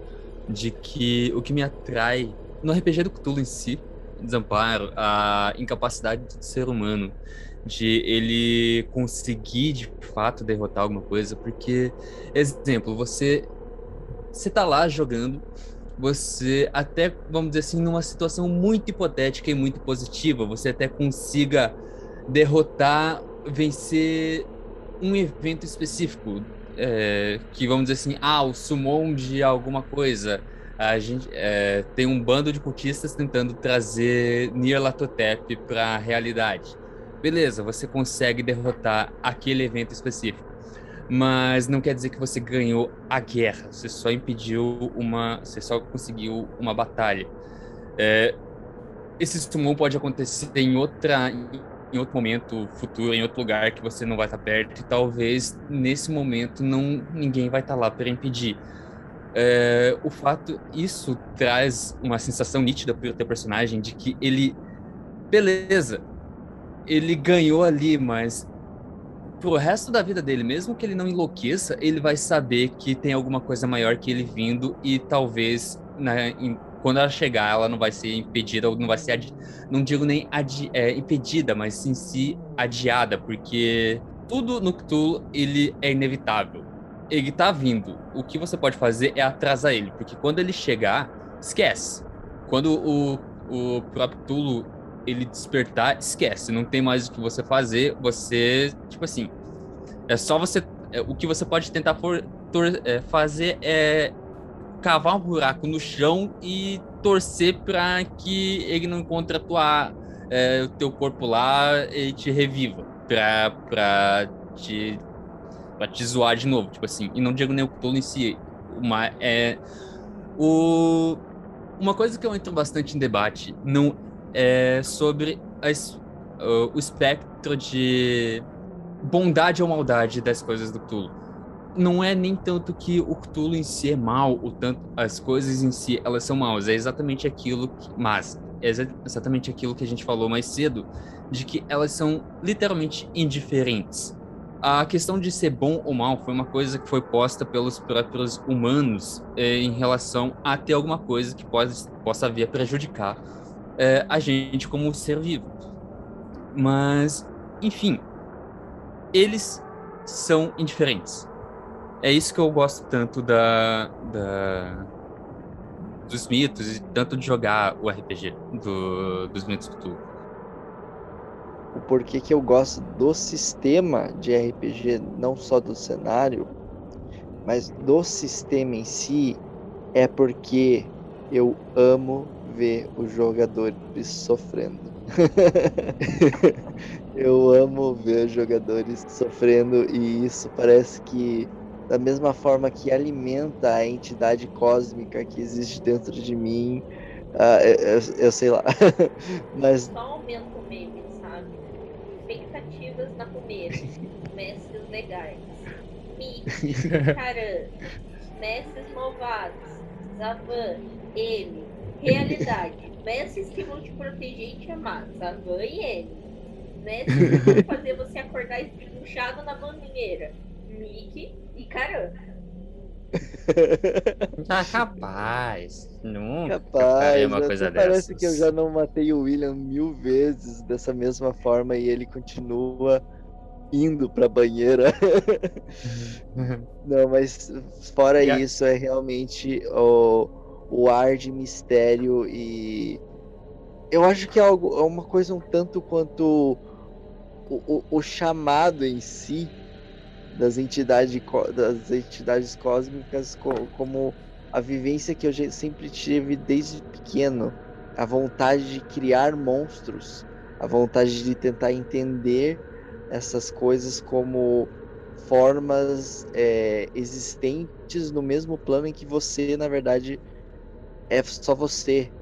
Speaker 5: de que o que me atrai no RPG do Cthulhu em si desamparo, a incapacidade do ser humano de ele conseguir de fato derrotar alguma coisa, porque exemplo, você você tá lá jogando, você até vamos dizer assim numa situação muito hipotética e muito positiva, você até consiga derrotar, vencer um evento específico, é, que vamos dizer assim, ah, o summon de alguma coisa, a gente é, tem um bando de cultistas tentando trazer Nyarlathotep para a realidade. Beleza, você consegue derrotar aquele evento específico, mas não quer dizer que você ganhou a guerra. Você só impediu uma, você só conseguiu uma batalha. É, esse summon pode acontecer em outra em outro momento futuro, em outro lugar que você não vai estar perto e talvez nesse momento não ninguém vai estar lá para impedir é, o fato, isso traz uma sensação nítida para o teu personagem de que ele, beleza, ele ganhou ali, mas pro resto da vida dele, mesmo que ele não enlouqueça, ele vai saber que tem alguma coisa maior que ele vindo e talvez né, em, quando ela chegar, ela não vai ser impedida ou não vai ser, adi, não digo nem adi, é, impedida, mas em si adiada, porque tudo no Cthulhu ele é inevitável ele tá vindo. O que você pode fazer é atrasar ele, porque quando ele chegar, esquece. Quando o, o próprio Tulo ele despertar, esquece. Não tem mais o que você fazer. Você, tipo assim, é só você. É, o que você pode tentar for, tor, é, fazer é cavar um buraco no chão e torcer para que ele não encontre a tua, é, o teu corpo lá e te reviva. Pra te pra te zoar de novo, tipo assim. E não digo nem o Cthulhu em si. Uma, é, o, uma coisa que eu entro bastante em debate não é sobre as, uh, o espectro de bondade ou maldade das coisas do Cthulhu. Não é nem tanto que o Cthulhu em si é mal, o tanto as coisas em si elas são maus. É exatamente aquilo que, mas exatamente aquilo que a gente falou mais cedo, de que elas são literalmente indiferentes. A questão de ser bom ou mal foi uma coisa que foi posta pelos próprios humanos eh, em relação a ter alguma coisa que pode, possa vir a prejudicar eh, a gente como ser vivo. Mas, enfim, eles são indiferentes. É isso que eu gosto tanto da, da dos mitos e tanto de jogar o RPG do, dos mitos Cthulhu.
Speaker 1: O porquê que eu gosto do sistema de RPG, não só do cenário, mas do sistema em si, é porque eu amo ver os jogadores sofrendo. eu amo ver os jogadores sofrendo e isso parece que da mesma forma que alimenta a entidade cósmica que existe dentro de mim, uh, eu, eu, sei lá. Mas.
Speaker 2: Só aumenta o meme, na começo. Mestres legais. Mickey, Caran, mestres malvados, Zavan, ele, realidade. Mestres que vão te proteger e te amar, Zavan e ele. Mestres que vão fazer você acordar estribuchado na banheira, Mickey e caramba.
Speaker 5: Ah, capaz. Nunca
Speaker 1: Capaz,
Speaker 5: uma coisa
Speaker 1: parece
Speaker 5: dessas.
Speaker 1: que eu já não matei o William mil vezes dessa mesma forma e ele continua indo pra banheira. não, mas fora isso, é realmente o, o ar de mistério e eu acho que é algo, é uma coisa um tanto quanto o, o, o chamado em si das entidades, das entidades cósmicas co- como a vivência que eu sempre tive desde pequeno, a vontade de criar monstros, a vontade de tentar entender essas coisas como formas é, existentes no mesmo plano em que você, na verdade, é só você.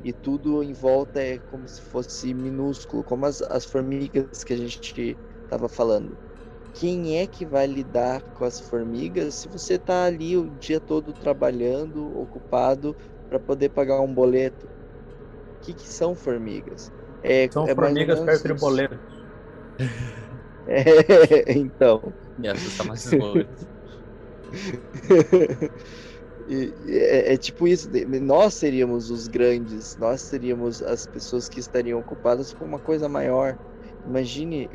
Speaker 1: E tudo em volta é como se fosse minúsculo, como as, as formigas que a gente estava falando quem é que vai lidar com as formigas se você está ali o dia todo trabalhando, ocupado para poder pagar um boleto? O que, que são formigas? É,
Speaker 3: São
Speaker 1: é
Speaker 3: formigas
Speaker 1: menos
Speaker 3: perto de boleto.
Speaker 1: É, então.
Speaker 5: E essa tá mais boa.
Speaker 1: E é, é tipo isso, nós seríamos os grandes, nós seríamos as pessoas que estariam ocupadas com uma coisa maior. Imagine,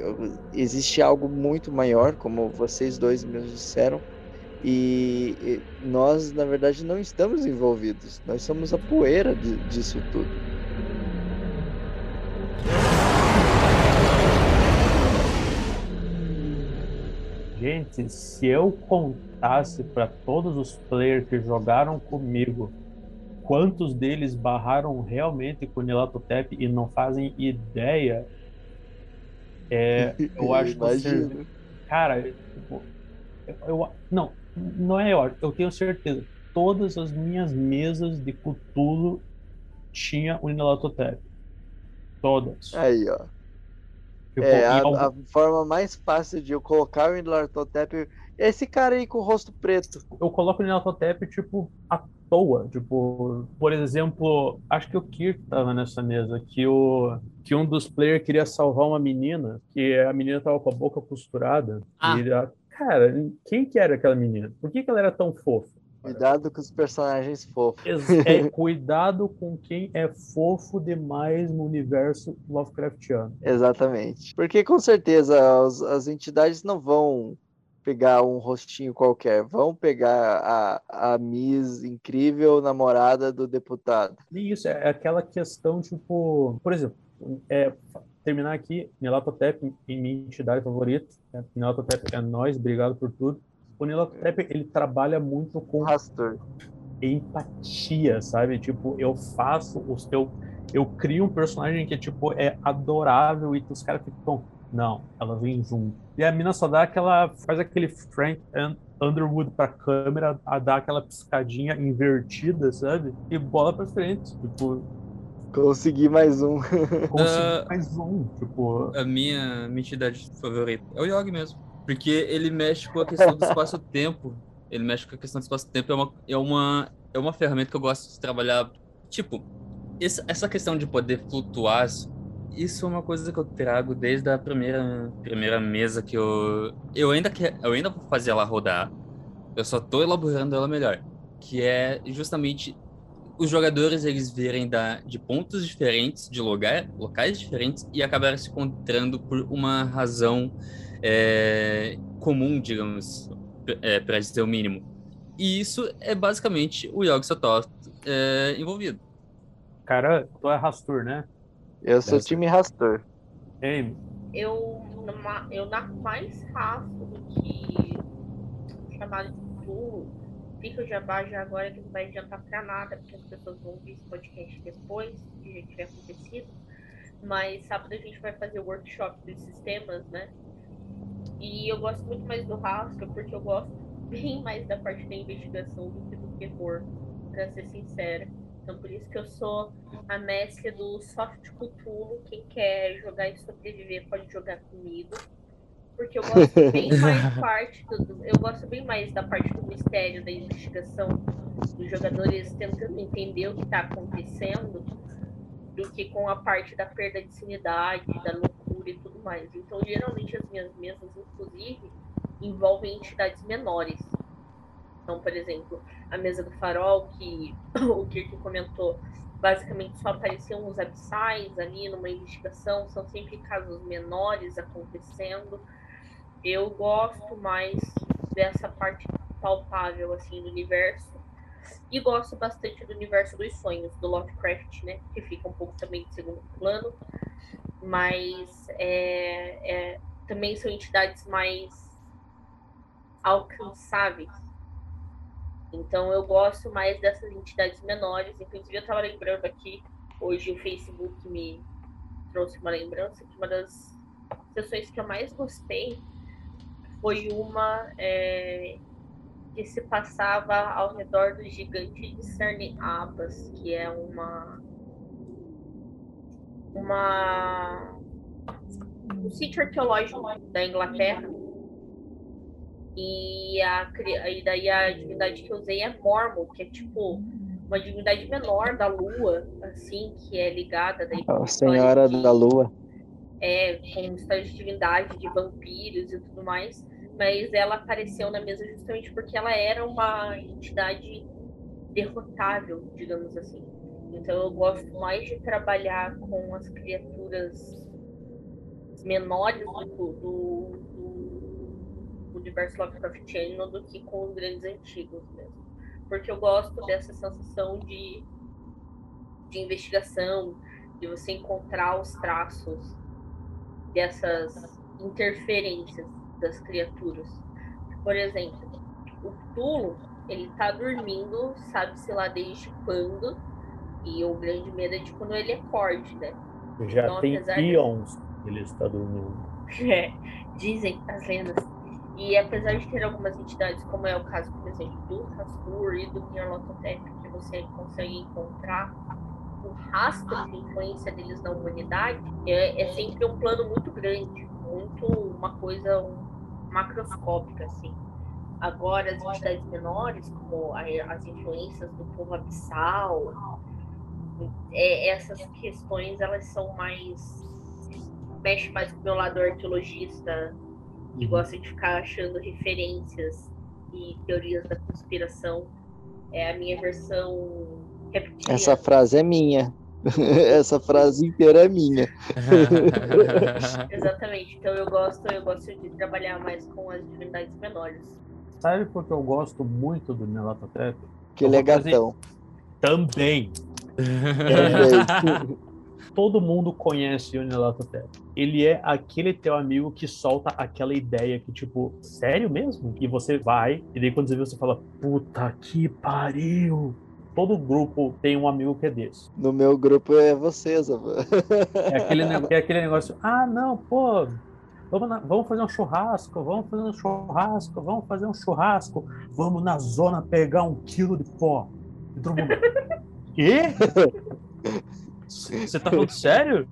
Speaker 1: existe algo muito maior, como vocês dois mesmos disseram, e, e nós, na verdade, não estamos envolvidos, nós somos a poeira de- disso tudo.
Speaker 3: Gente, se eu contasse para todos os players que jogaram comigo quantos deles barraram realmente com o Nilatotep e não fazem ideia, é, eu acho que você,
Speaker 1: Imagino.
Speaker 3: cara, tipo, eu, eu- não, não é eu, eu tenho certeza. Todas as minhas mesas de Cthulhu tinha o Nilatotep. Todas.
Speaker 1: Aí, ó.
Speaker 3: Tipo,
Speaker 1: É, a,
Speaker 3: algum-
Speaker 1: a forma mais fácil de eu colocar o Indlartotep é esse cara aí com o rosto preto.
Speaker 3: eu coloco o Nilatotep, tipo, à toa. Tipo, por exemplo, acho que o Kirk tava nessa mesa, que, o, que um dos players queria salvar uma menina, que a menina tava com a boca costurada.
Speaker 5: Ah.
Speaker 3: E, a- cara, quem que era aquela menina? Por que, que ela era tão fofa?
Speaker 1: Cuidado com os personagens fofos.
Speaker 3: É, cuidado com quem é fofo demais no universo Lovecraftiano.
Speaker 1: Exatamente. Porque com certeza as, as entidades não vão pegar um rostinho qualquer, vão pegar a, a Miss incrível namorada do deputado.
Speaker 3: E isso, é aquela questão, tipo, por exemplo, é, terminar aqui, Nilatotep em minha entidade favorita, né? Nilatotep é nós, obrigado por tudo. O Nilatotep, ele trabalha muito com
Speaker 1: Rastor.
Speaker 3: empatia, sabe? Tipo, eu faço os eu eu crio um personagem que tipo é adorável e os caras ficam, não, ela vem junto. E a mina só dá aquela faz aquele Frank Un- Underwood pra câmera, a dar aquela piscadinha invertida, sabe? E bola pra frente, tipo,
Speaker 1: Consegui mais um.
Speaker 3: conseguir
Speaker 5: Ah.
Speaker 3: mais um, tipo,
Speaker 5: A minha, minha entidade favorita é o Yogi mesmo. Porque ele mexe com a questão do espaço-tempo. Ele mexe com a questão do espaço-tempo. É uma, é, uma, é uma ferramenta que eu gosto de trabalhar. Tipo, essa questão de poder flutuar, isso é uma coisa que eu trago desde a primeira, primeira mesa que eu. Eu ainda, quer, eu ainda vou fazer ela rodar. Eu só tô elaborando ela melhor. Que é justamente os jogadores eles verem da, de pontos diferentes, de lugar, locais diferentes, e acabarem se encontrando por uma razão é, comum, digamos, é, para dizer o mínimo. E isso é basicamente o Yog Sothoth é, envolvido.
Speaker 3: Cara, tu é Rastur, né?
Speaker 1: Eu sou
Speaker 3: Essa.
Speaker 1: time Rastor.
Speaker 3: Ei,
Speaker 2: Eu, eu narro mais rasto do que chamado de pulo. Fica o jabá já agora que não vai adiantar pra nada, porque as pessoas vão ouvir esse podcast depois que já tiver acontecido. Mas sábado a gente vai fazer o workshop dos sistemas, né? E eu gosto muito mais do rastro, porque eu gosto bem mais da parte da investigação do que do terror, pra ser sincera. Então por isso que eu sou a mestre do soft Cthulhu. Quem quer jogar e sobreviver pode jogar comigo. Porque eu gosto bem mais parte do- eu gosto bem mais da parte do mistério, da investigação, dos jogadores tentando entender o que está acontecendo, do que com a parte da perda de sanidade, da loucura e tudo mais. Então, geralmente as minhas mesas, inclusive, envolvem entidades menores. Então, por exemplo, a mesa do farol, que o Kirk comentou, basicamente só apareciam os abissais ali numa investigação, são sempre casos menores acontecendo. Eu gosto mais dessa parte palpável assim do universo e gosto bastante do universo dos sonhos do Lovecraft, né, que fica um pouco também de segundo plano, mas é, é, também são entidades mais alcançáveis. Então eu gosto mais dessas entidades menores. Inclusive eu estava lembrando aqui, hoje o Facebook me trouxe uma lembrança que uma das sessões que eu mais gostei foi uma é, que se passava ao redor do gigante de Cerne Abbas, que é uma uma um sítio arqueológico da Inglaterra. E, a, e daí a divindade que eu usei é Mormon, que é tipo uma divindade menor da lua, assim, que é ligada daí
Speaker 1: A
Speaker 2: história
Speaker 1: Senhora
Speaker 2: de-
Speaker 1: da Lua.
Speaker 2: é, com histórias de divindade, de vampiros e tudo mais, mas ela apareceu na mesa justamente porque ela era uma entidade derrotável, digamos assim. Então eu gosto mais de trabalhar com as criaturas menores do, do universo Lovecraftiano do que com os grandes antigos mesmo. Porque eu gosto dessa sensação de, de investigação, de você encontrar os traços dessas interferências das criaturas. Por exemplo, o Cthulhu, ele tá dormindo, sabe-se lá desde quando, e o grande medo é de quando ele acorde, né?
Speaker 3: já
Speaker 2: Então,
Speaker 3: tem
Speaker 2: apesar de-
Speaker 3: ele está dormindo.
Speaker 2: É, dizem as lendas. E apesar de ter algumas entidades, como é o caso, por exemplo, do Rastur e do Nyarlathotep, que você consegue encontrar o rastro de influência deles na humanidade, é, é sempre um plano muito grande, muito uma coisa macroscópica, assim. Agora, as entidades menores, como a- as influências do povo abissal, é, essas questões, elas são mais mexe mais com o meu lado arqueologista que gosta de ficar achando referências e teorias da conspiração. É a minha versão.
Speaker 1: Essa frase é minha. Essa frase inteira é minha.
Speaker 2: Exatamente. Então eu gosto, eu gosto de trabalhar mais com as divindades menores.
Speaker 3: Sabe por que eu gosto muito do Nelatotep?
Speaker 1: Que ele é gatão.
Speaker 3: Também.
Speaker 1: Também.
Speaker 3: Todo mundo conhece o Nelatotep. Ele é aquele teu amigo que solta aquela ideia que, tipo, sério mesmo? E você vai, e daí quando você vê, você fala, puta que pariu. Todo grupo tem um amigo que é desse.
Speaker 1: No meu grupo é você, Zava.
Speaker 3: É aquele, é aquele negócio, ah, não, pô, vamos, na- vamos fazer um churrasco, vamos fazer um churrasco, vamos fazer um churrasco, vamos na zona pegar um quilo de pó. E todo mundo, quê? Você tá falando sério?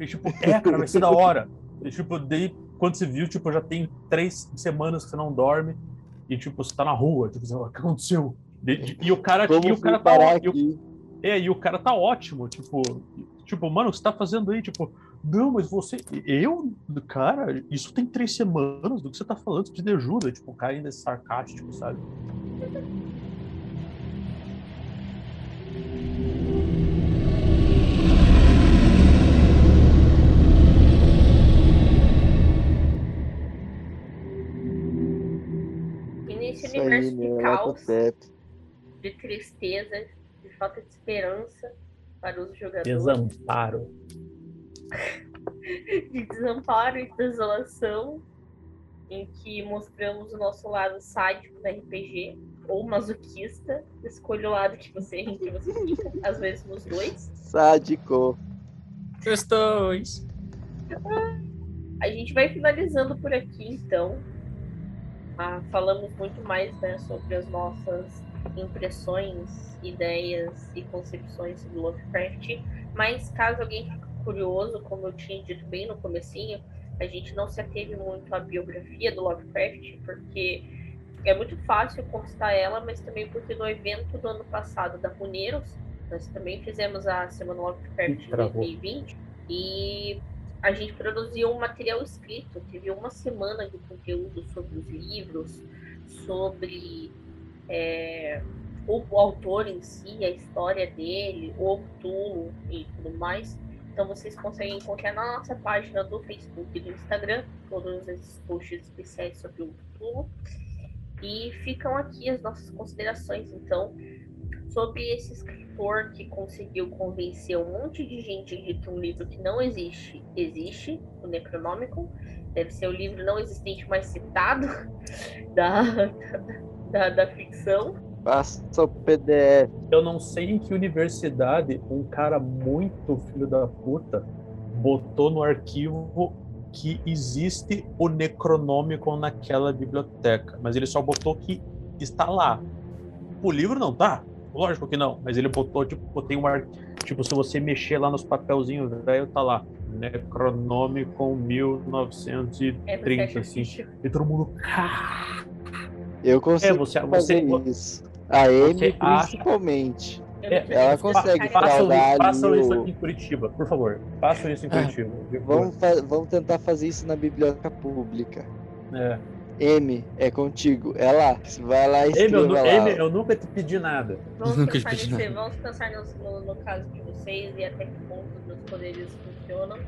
Speaker 3: E tipo, é, cara, vai ser da hora. E tipo, daí, quando você viu, tipo, já tem três semanas que você não dorme e tipo, você tá na rua, tipo, você fala, o que aconteceu? E, e o cara, e o cara tá,
Speaker 1: parar
Speaker 3: e? É, e o cara tá ótimo, tipo, tipo, mano, o que você tá fazendo aí? Tipo, não, mas você. Eu, cara, isso tem três semanas do que você tá falando, você precisa de ajuda. Tipo, o cara ainda é sarcástico, sabe?
Speaker 1: Aí,
Speaker 2: de caos, de tristeza, de falta de esperança para os jogadores,
Speaker 3: Desamparo.
Speaker 2: de desamparo e desolação, em que mostramos o nosso lado sádico da RPG, ou masoquista, escolha o lado que você, que você fica, às vezes nos dois.
Speaker 1: Sádico.
Speaker 5: Questões.
Speaker 2: A gente vai finalizando por aqui, então. Ah, falamos muito mais né, sobre as nossas impressões, ideias e concepções do Lovecraft. Mas caso alguém fique curioso, como eu tinha dito bem no comecinho, a gente não se ateve muito à biografia do Lovecraft, porque é muito fácil constar ela, mas também porque no evento do ano passado da Runeiros, nós também fizemos a Semana Lovecraft
Speaker 3: Travou.
Speaker 2: 2020 e a gente produziu um material escrito, teve uma semana de conteúdo sobre os livros, sobre é, o autor em si, a história dele, o Cthulhu e tudo mais. Então vocês conseguem encontrar na nossa página do Facebook e do Instagram todos esses posts especiais sobre o Cthulhu. E ficam aqui as nossas considerações, então, sobre esse escritor que conseguiu convencer um monte de gente de que um livro que não existe, existe, o Necronômico. Deve ser o livro não existente mais citado da, da, da ficção.
Speaker 1: Passa o PDF.
Speaker 3: Eu não sei em que universidade um cara muito filho da puta botou no arquivo que existe o Necronômico naquela biblioteca, mas ele só botou que está lá. O livro não tá? Lógico que não, mas ele botou, tipo, tem um ar... tipo, se você mexer lá nos papelzinhos velho, tá lá. Necronômico 1930,
Speaker 2: É,
Speaker 3: assim.
Speaker 2: que-
Speaker 3: E todo mundo. "Ah!"
Speaker 1: Eu
Speaker 3: É,
Speaker 1: consigo
Speaker 3: você,
Speaker 1: fazer
Speaker 3: você,
Speaker 1: isso. A Amy,
Speaker 3: acha-
Speaker 1: principalmente.
Speaker 3: É,
Speaker 1: ela
Speaker 2: se
Speaker 1: consegue
Speaker 2: cara-
Speaker 1: falar
Speaker 3: Façam,
Speaker 1: fraudar
Speaker 3: façam isso
Speaker 1: o-
Speaker 3: aqui em Curitiba, por favor. Façam isso em Curitiba. por favor.
Speaker 1: Vamos, fa- vamos tentar fazer isso na biblioteca pública.
Speaker 3: É.
Speaker 1: M, é contigo. É lá. Vai lá e
Speaker 3: eu,
Speaker 1: escreva
Speaker 3: nu-
Speaker 1: lá.
Speaker 3: Amy, eu nunca te pedi nada.
Speaker 2: Vamos
Speaker 5: Nunca
Speaker 2: pensar,
Speaker 5: pedi
Speaker 2: nesse,
Speaker 5: nada.
Speaker 2: vamos pensar no, no caso de vocês e até que ponto os meus poderes funcionam.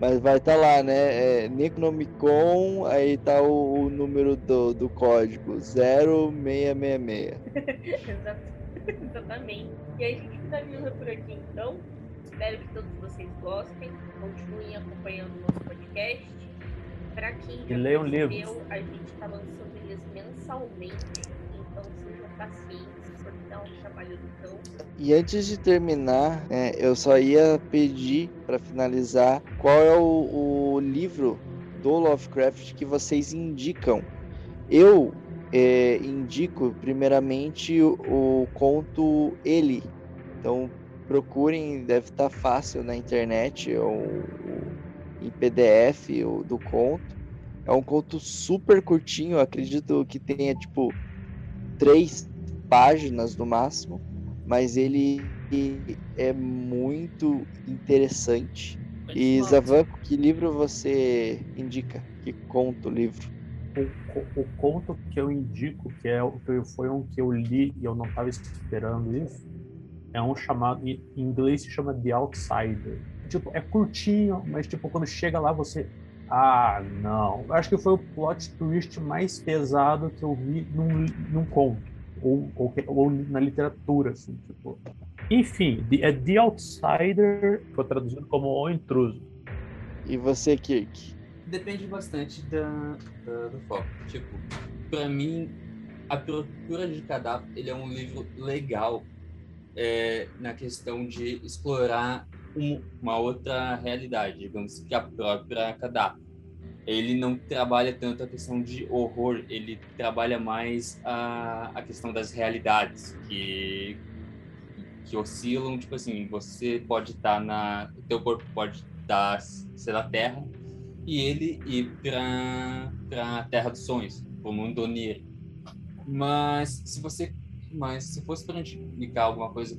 Speaker 1: Mas vai estar lá, né? É Necronomicon, aí tá o, o número do, do código. 0666.
Speaker 2: Exato- Exatamente. E aí a gente finaliza por aqui então. Espero que todos vocês gostem. Continuem acompanhando o nosso podcast. Para quem já
Speaker 3: E
Speaker 2: percebeu,
Speaker 3: livros.
Speaker 2: a gente está lançando eles mensalmente. Então sejam pacientes, porque é um trabalho do cão.
Speaker 1: E antes de terminar, é, eu só ia pedir para finalizar qual é o, o livro do Lovecraft que vocês indicam. Eu é, indico primeiramente o, o conto Ele. Então procurem, deve estar fácil na internet, ou, ou em PDF o, do conto. É um conto super curtinho, acredito que tenha tipo três páginas no máximo mas ele é muito interessante. E Zavan, que livro você indica? Que conta o livro?
Speaker 3: O, o conto que eu indico, que é o que foi um que eu li e eu não estava esperando isso, é um chamado, em inglês se chama The Outsider. Tipo, é curtinho, mas tipo, quando chega lá você. Ah, não. Eu acho que foi o plot twist mais pesado que eu vi num, num conto. Ou, ou, ou na literatura, assim, tipo. Enfim, The- é The Outsider, foi traduzido como O Intruso.
Speaker 1: E você, Kirk?
Speaker 5: Depende bastante da, da- do foco. Tipo, pra mim, A Procura de Cadáver, ele é um livro legal é, na questão de explorar um- uma outra realidade, digamos que a própria Cadáver. Ele não trabalha tanto a questão de horror, ele trabalha mais a, a questão das realidades que que oscilam, tipo assim, você pode estar na, o teu corpo pode estar ser na Terra e ele ir para para Terra dos Sonhos, o mundo onírico. Mas se você, mas se fosse para indicar alguma coisa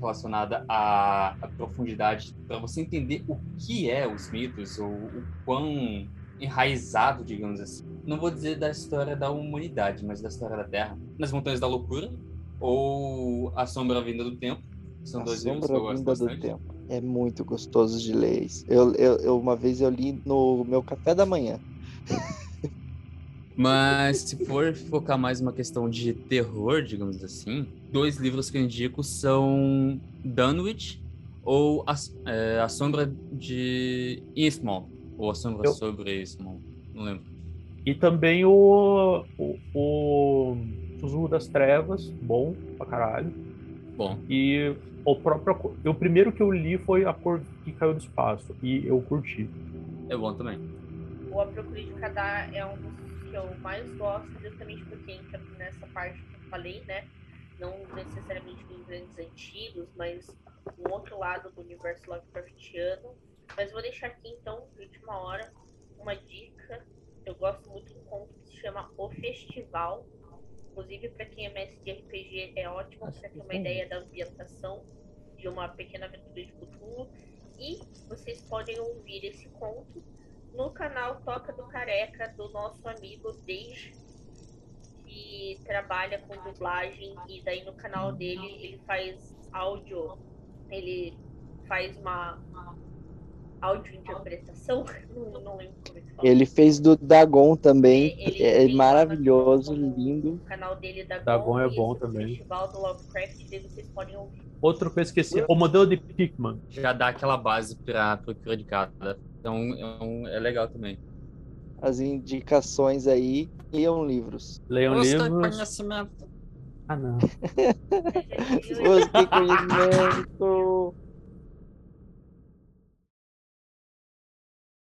Speaker 5: relacionada à, à profundidade para você entender o que é os mitos, ou o quão enraizado, digamos assim. Não vou dizer da história da humanidade, mas da história da Terra. Nas Montanhas da Loucura, ou A Sombra Vinda do Tempo. São
Speaker 1: A
Speaker 5: dois livros que eu gosto bastante.
Speaker 1: Tempo. É muito gostoso de ler. isso. Eu, eu, eu- uma vez eu li no meu café da manhã.
Speaker 5: Mas se for focar mais uma questão de terror, digamos assim, dois livros que eu indico são Dunwich ou A, é, a Sombra de Innsmouth, ou A Sombra
Speaker 3: Eu-
Speaker 5: sobre Innsmouth, não lembro.
Speaker 3: E também o, o, o Sussurro das Trevas, bom pra caralho.
Speaker 5: Bom,
Speaker 3: E o próprio. Acor- O primeiro que eu li foi A Cor que Caiu do Espaço. E eu curti.
Speaker 5: é bom também.
Speaker 2: O A Procura de Kadar é um dos que eu mais gosto, justamente porque entra nessa parte que eu falei, né? Não necessariamente dos grandes antigos, mas um outro lado do universo Lovecraftiano. Mas vou deixar aqui então, de última hora, uma dica. Eu gosto muito do conto que se chama O Festival. Inclusive, para quem é mestre de RPG, é ótimo para ter uma ideia da ambientação de uma pequena aventura de Cthulhu. E vocês podem ouvir esse conto no canal Toca do Careca, do nosso amigo Dej, que trabalha com dublagem. E daí no canal dele ele faz áudio, ele faz uma áudio interpretação, não, não lembro como é que fala.
Speaker 1: Ele fez do Dagon também. É
Speaker 2: lá
Speaker 1: maravilhoso, lindo.
Speaker 2: O canal dele da
Speaker 3: Dagon é bom também.
Speaker 2: Festival do Lovecraft, vocês podem ouvir.
Speaker 3: Outro que eu esqueci, o modelo de Pickman.
Speaker 5: Já dá aquela base para procura de cada. Então é, um- é legal também.
Speaker 1: As indicações aí. Leiam livros.
Speaker 3: Leiam livros.
Speaker 5: conhecimento.
Speaker 3: Ah, não.
Speaker 1: Busque conhecimento.